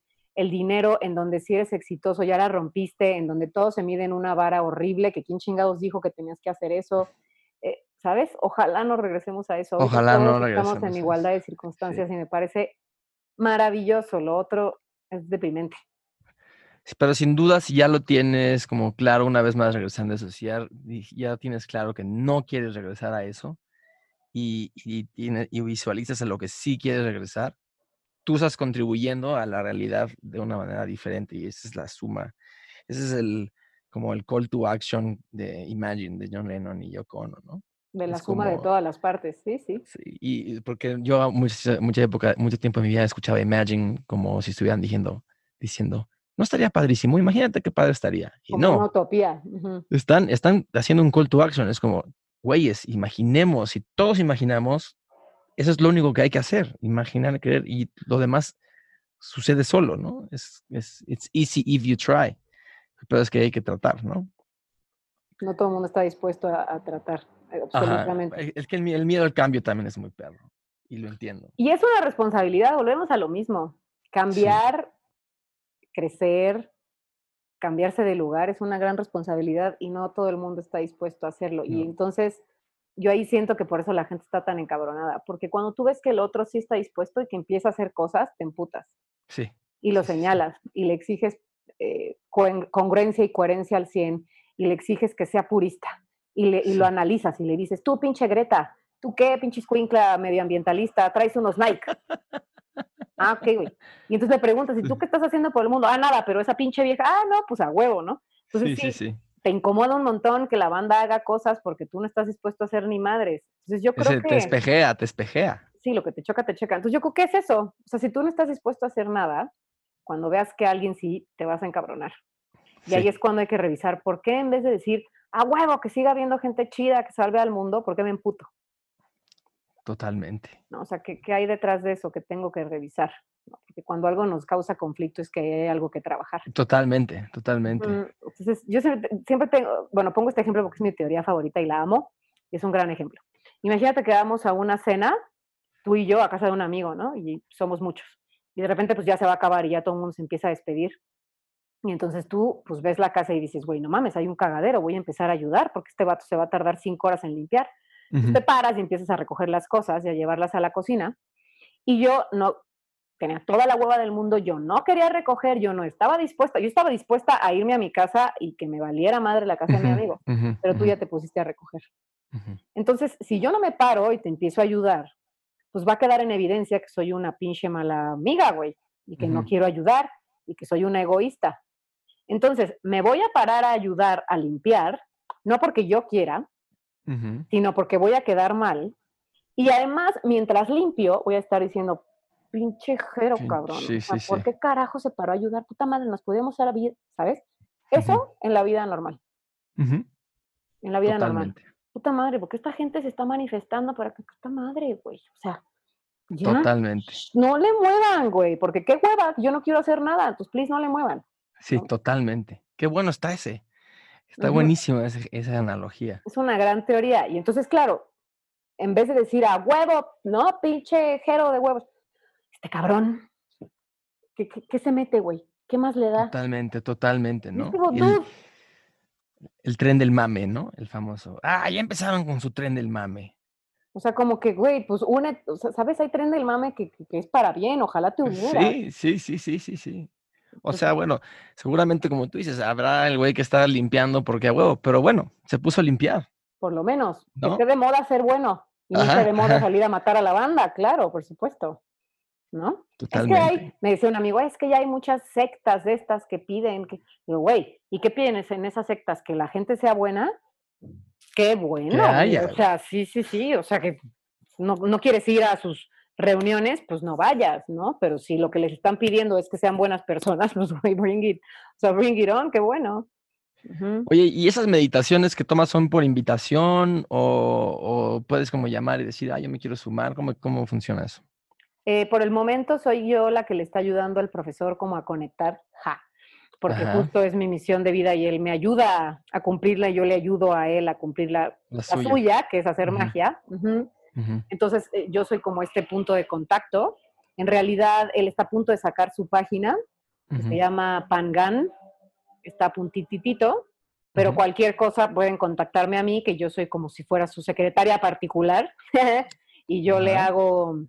dinero, en donde si eres exitoso ya la rompiste, en donde todo se mide en una vara horrible, que quién chingados dijo que tenías que hacer eso, eh, ¿sabes? Ojalá no regresemos a eso. Ojalá no regresemos. Estamos en igualdad de circunstancias y me parece maravilloso. Lo otro es deprimente. Pero sin duda, si ya lo tienes como claro, una vez más regresando a eso, si ya, tienes claro que no quieres regresar a eso y, y, y, visualizas a lo que sí quieres regresar, tú estás contribuyendo a la realidad de una manera diferente y esa es la suma. Ese es el como el call to action de Imagine de John Lennon y Yoko Ono, ¿no? De la suma de todas las partes, sí, sí. sí y porque yo mucha, mucha época, mucho tiempo en mi vida escuchaba Imagine como si estuvieran diciendo, diciendo, no estaría padrísimo. Imagínate qué padre estaría. Y no. Una utopía. están, están haciendo un call to action. Es como, güeyes, imaginemos, si todos imaginamos, eso es lo único que hay que hacer, imaginar, creer, y lo demás sucede solo, ¿no? Es, es it's easy if you try. Pero es que hay que tratar, ¿no? No todo el mundo está dispuesto a, tratar, eh, absolutamente. Es que el, miedo al cambio también es muy perro, y lo entiendo. Y es una responsabilidad, volvemos a lo mismo. Cambiar crecer, cambiarse de lugar es una gran responsabilidad y no todo el mundo está dispuesto a hacerlo. Y entonces yo ahí siento que por eso la gente está tan encabronada, porque cuando tú ves que el otro sí está dispuesto y que empieza a hacer cosas, te emputas. Sí. Y lo señalas y le exiges eh, congruencia y coherencia al 100 y le exiges que sea purista y, le, y lo analizas y le dices, tú pinche Greta, tú qué pinche escuincla medioambientalista, traes unos Nike. Ah, ok, güey. Y entonces le preguntas, ¿y tú qué estás haciendo por el mundo? Ah, nada, pero esa pinche vieja, ah, no, pues a huevo, ¿no? Entonces sí, sí, sí, te incomoda un montón que la banda haga cosas porque tú no estás dispuesto a hacer ni madres. Entonces yo creo que... Te espejea, te espejea. Sí, lo que te choca, te checa. Entonces yo creo que es eso. O sea, si tú no estás dispuesto a hacer nada, cuando veas que alguien sí, te vas a encabronar. Y ahí es cuando hay que revisar por qué en vez de decir, a huevo, que siga habiendo gente chida que salve al mundo, ¿por qué me emputo? Totalmente. ¿No? O sea, ¿qué, ¿qué, hay detrás de eso que tengo que revisar? porque cuando algo nos causa conflicto es que hay algo que trabajar. Totalmente, totalmente. Entonces, yo siempre, tengo, bueno, pongo este ejemplo porque es mi teoría favorita y la amo, y es un gran ejemplo. Imagínate que vamos a una cena, tú y yo, a casa de un amigo, ¿no? Y somos muchos. Y de repente, pues ya se va a acabar y ya todo el mundo se empieza a despedir. Y entonces tú, pues ves la casa y dices, güey, no mames, hay un cagadero, voy a empezar a ayudar porque este vato se va a tardar cinco horas en limpiar. Te paras y empiezas a recoger las cosas y a llevarlas a la cocina. Y yo no, tenía toda la hueva del mundo, yo no quería recoger, yo no estaba dispuesta, yo estaba dispuesta a irme a mi casa y que me valiera madre la casa de mi amigo, pero tú ya te pusiste a recoger. Entonces, si yo no me paro y te empiezo a ayudar, pues va a quedar en evidencia que soy una pinche mala amiga, güey, y que no quiero ayudar y que soy una egoísta. Entonces, me voy a parar a ayudar a limpiar, no porque yo quiera, sino porque voy a quedar mal. Y además, mientras limpio, voy a estar diciendo, pinche jero, cabrón. ¿Por qué carajo se paró a ayudar? Puta madre, nos podíamos hacer vida, ¿sabes? Eso en la vida normal. En la vida normal. Puta madre, porque esta gente se está manifestando para que puta madre, güey. O sea, Totalmente. No le muevan, güey, porque qué hueva, yo no quiero hacer nada, entonces please no le muevan. Sí, totalmente. Qué bueno está ese. Está buenísimo esa analogía. Es una gran teoría. Y entonces, claro, en vez de decir a huevo, no, pinche jero de huevos, este cabrón, ¿qué, se mete, güey? ¿Qué más le da? Totalmente, totalmente, ¿no? el, tren del mame, ¿no? El famoso. Ah, ya empezaron con su tren del mame. O sea, como que, güey, pues une, ¿sabes? Hay tren del mame que, es para bien, ojalá te hubiera. Sí, sí, sí, sí, sí, sí. O sea, bueno, seguramente como tú dices, habrá el güey que está limpiando porque a huevo, pero bueno, se puso a limpiar. Por lo menos. ¿no? Que de moda ser bueno. Y no de moda salir a matar a la banda, claro, por supuesto. ¿no? Totalmente. Es que hay, me decía un amigo, es que ya hay muchas sectas de estas que piden, que, digo, güey, ¿y qué piden en esas sectas? ¿Que la gente sea buena? Qué bueno. O sea, sí, sí, sí, o sea que no, no quieres ir a sus reuniones, pues no vayas, ¿no? Pero si lo que les están pidiendo es que sean buenas personas, pues bring it, o sea, bring it on, qué bueno. Oye, ¿y esas meditaciones que tomas son por invitación o, puedes como llamar y decir, ah, yo me quiero sumar? ¿Cómo, cómo funciona eso? Eh, por el momento soy yo la que le está ayudando al profesor como a conectar, ja, porque justo es mi misión de vida y él me ayuda a cumplirla y yo le ayudo a él a cumplir la, suya. que es hacer magia. Entonces eh, yo soy como este punto de contacto. En realidad él está a punto de sacar su página, que se llama Pangan, está puntititito, pero cualquier cosa pueden contactarme a mí, que yo soy como si fuera su secretaria particular y yo le hago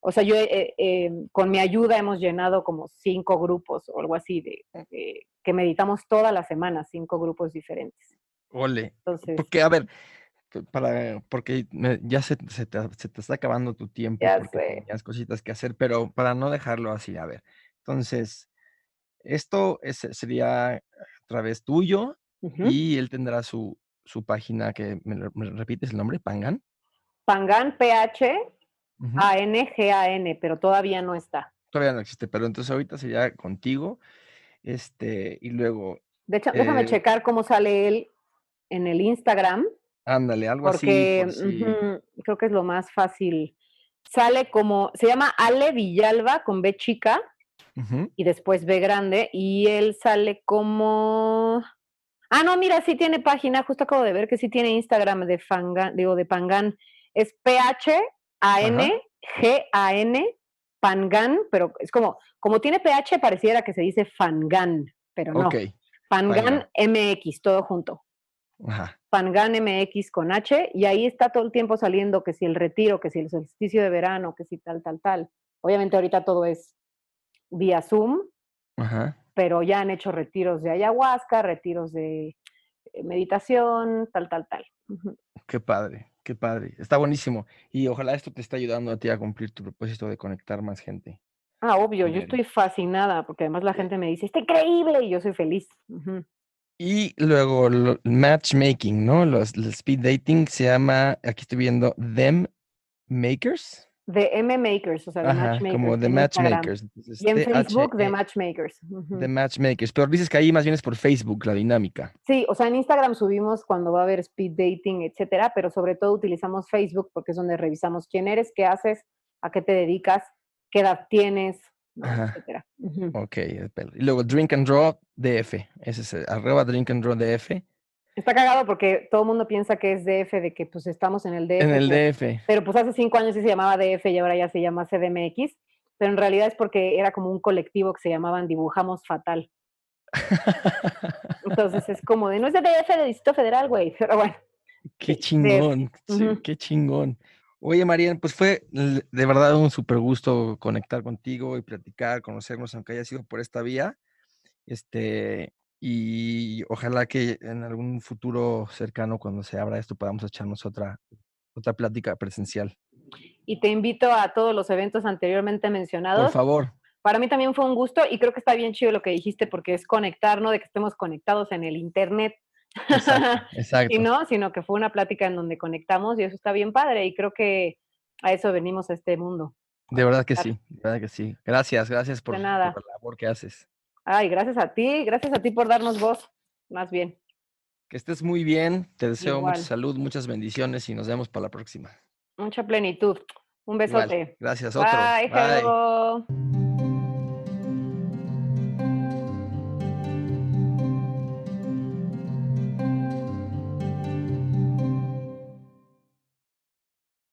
o sea, yo eh, eh, con mi ayuda hemos llenado como cinco grupos o algo así, de, que meditamos toda la semana, cinco grupos diferentes. Ole. Entonces, porque, a ver, para, porque ya se, se, te, está acabando tu tiempo, ya porque tenías cositas que hacer, pero para no dejarlo así, a ver. Entonces, esto es, sería a través tuyo y él tendrá su, su página que, ¿me, ¿me, repites el nombre? Pangan. Pangan PH a-N-G-A-N, pero todavía no está. Todavía no existe, pero entonces ahorita sería contigo, este, y luego... De hecho, déjame eh checar cómo sale él en el Instagram. Ándale, algo así. Porque creo que es lo más fácil. Sale como, se llama Ale Villalba con B chica y después B grande, y él sale como... Ah, no, mira, sí tiene página, justo acabo de ver que sí tiene Instagram de Fangan, digo, de Pangan. Es PH a-N-G-A-N, Pangan, pero es como, como tiene PH, pareciera que se dice Fangan, pero no. Pangan MX, todo junto. Ajá. Pangan MX con H, y ahí está todo el tiempo saliendo que si el retiro, que si el solsticio de verano, que si tal, tal, tal. Obviamente ahorita todo es vía Zoom, pero ya han hecho retiros de ayahuasca, retiros de eh, meditación, tal, tal, tal. Qué padre. Qué padre, está buenísimo. Y ojalá esto te esté ayudando a ti a cumplir tu propósito de conectar más gente. Ah, obvio, yo estoy fascinada porque además la gente me dice, está increíble y yo soy feliz. Y luego el matchmaking, ¿no? Los, el speed dating se llama, aquí estoy viendo, Them Makers. De M Makers, o sea, de Matchmakers. Como The Matchmakers. y en Facebook, The Matchmakers. The Matchmakers. Pero dices que ahí más bien es por Facebook la dinámica. Sí, o sea, en Instagram subimos cuando va a haber speed dating, etcétera, pero sobre todo utilizamos Facebook porque es donde revisamos quién eres, qué haces, a qué te dedicas, qué edad tienes, Ok, y luego Drink and Draw DF, ese es arroba Drink and Draw DF. Está cagado porque todo el mundo piensa que es DF, de que pues estamos en el DF. En el pero, DF. Pero pues hace cinco años sí se llamaba DF y ahora ya se llama CDMX, pero en realidad es porque era como un colectivo que se llamaban Dibujamos Fatal. Entonces es como de, no es de DF de Distrito Federal, güey, pero bueno. Qué chingón, sí, qué chingón. Oye, Marian, pues fue de verdad un súper gusto conectar contigo y platicar, conocernos, aunque haya sido por esta vía. Este, y ojalá que en algún futuro cercano, cuando se abra esto, podamos echarnos otra, otra plática presencial. Y te invito a todos los eventos anteriormente mencionados. Por favor. Para mí también fue un gusto y creo que está bien chido lo que dijiste porque es conectar, no de que estemos conectados en el internet. Exacto, exacto. y no, sino que fue una plática en donde conectamos y eso está bien padre y creo que a eso venimos a este mundo. De verdad que sí, de verdad que sí. Gracias, gracias por, por la labor que haces. Ay, gracias a ti, gracias a ti por darnos voz, más bien. Que estés muy bien, te deseo mucha salud, muchas bendiciones y nos vemos para la próxima. Mucha plenitud. Un besote. Gracias, otro. Bye, Bye.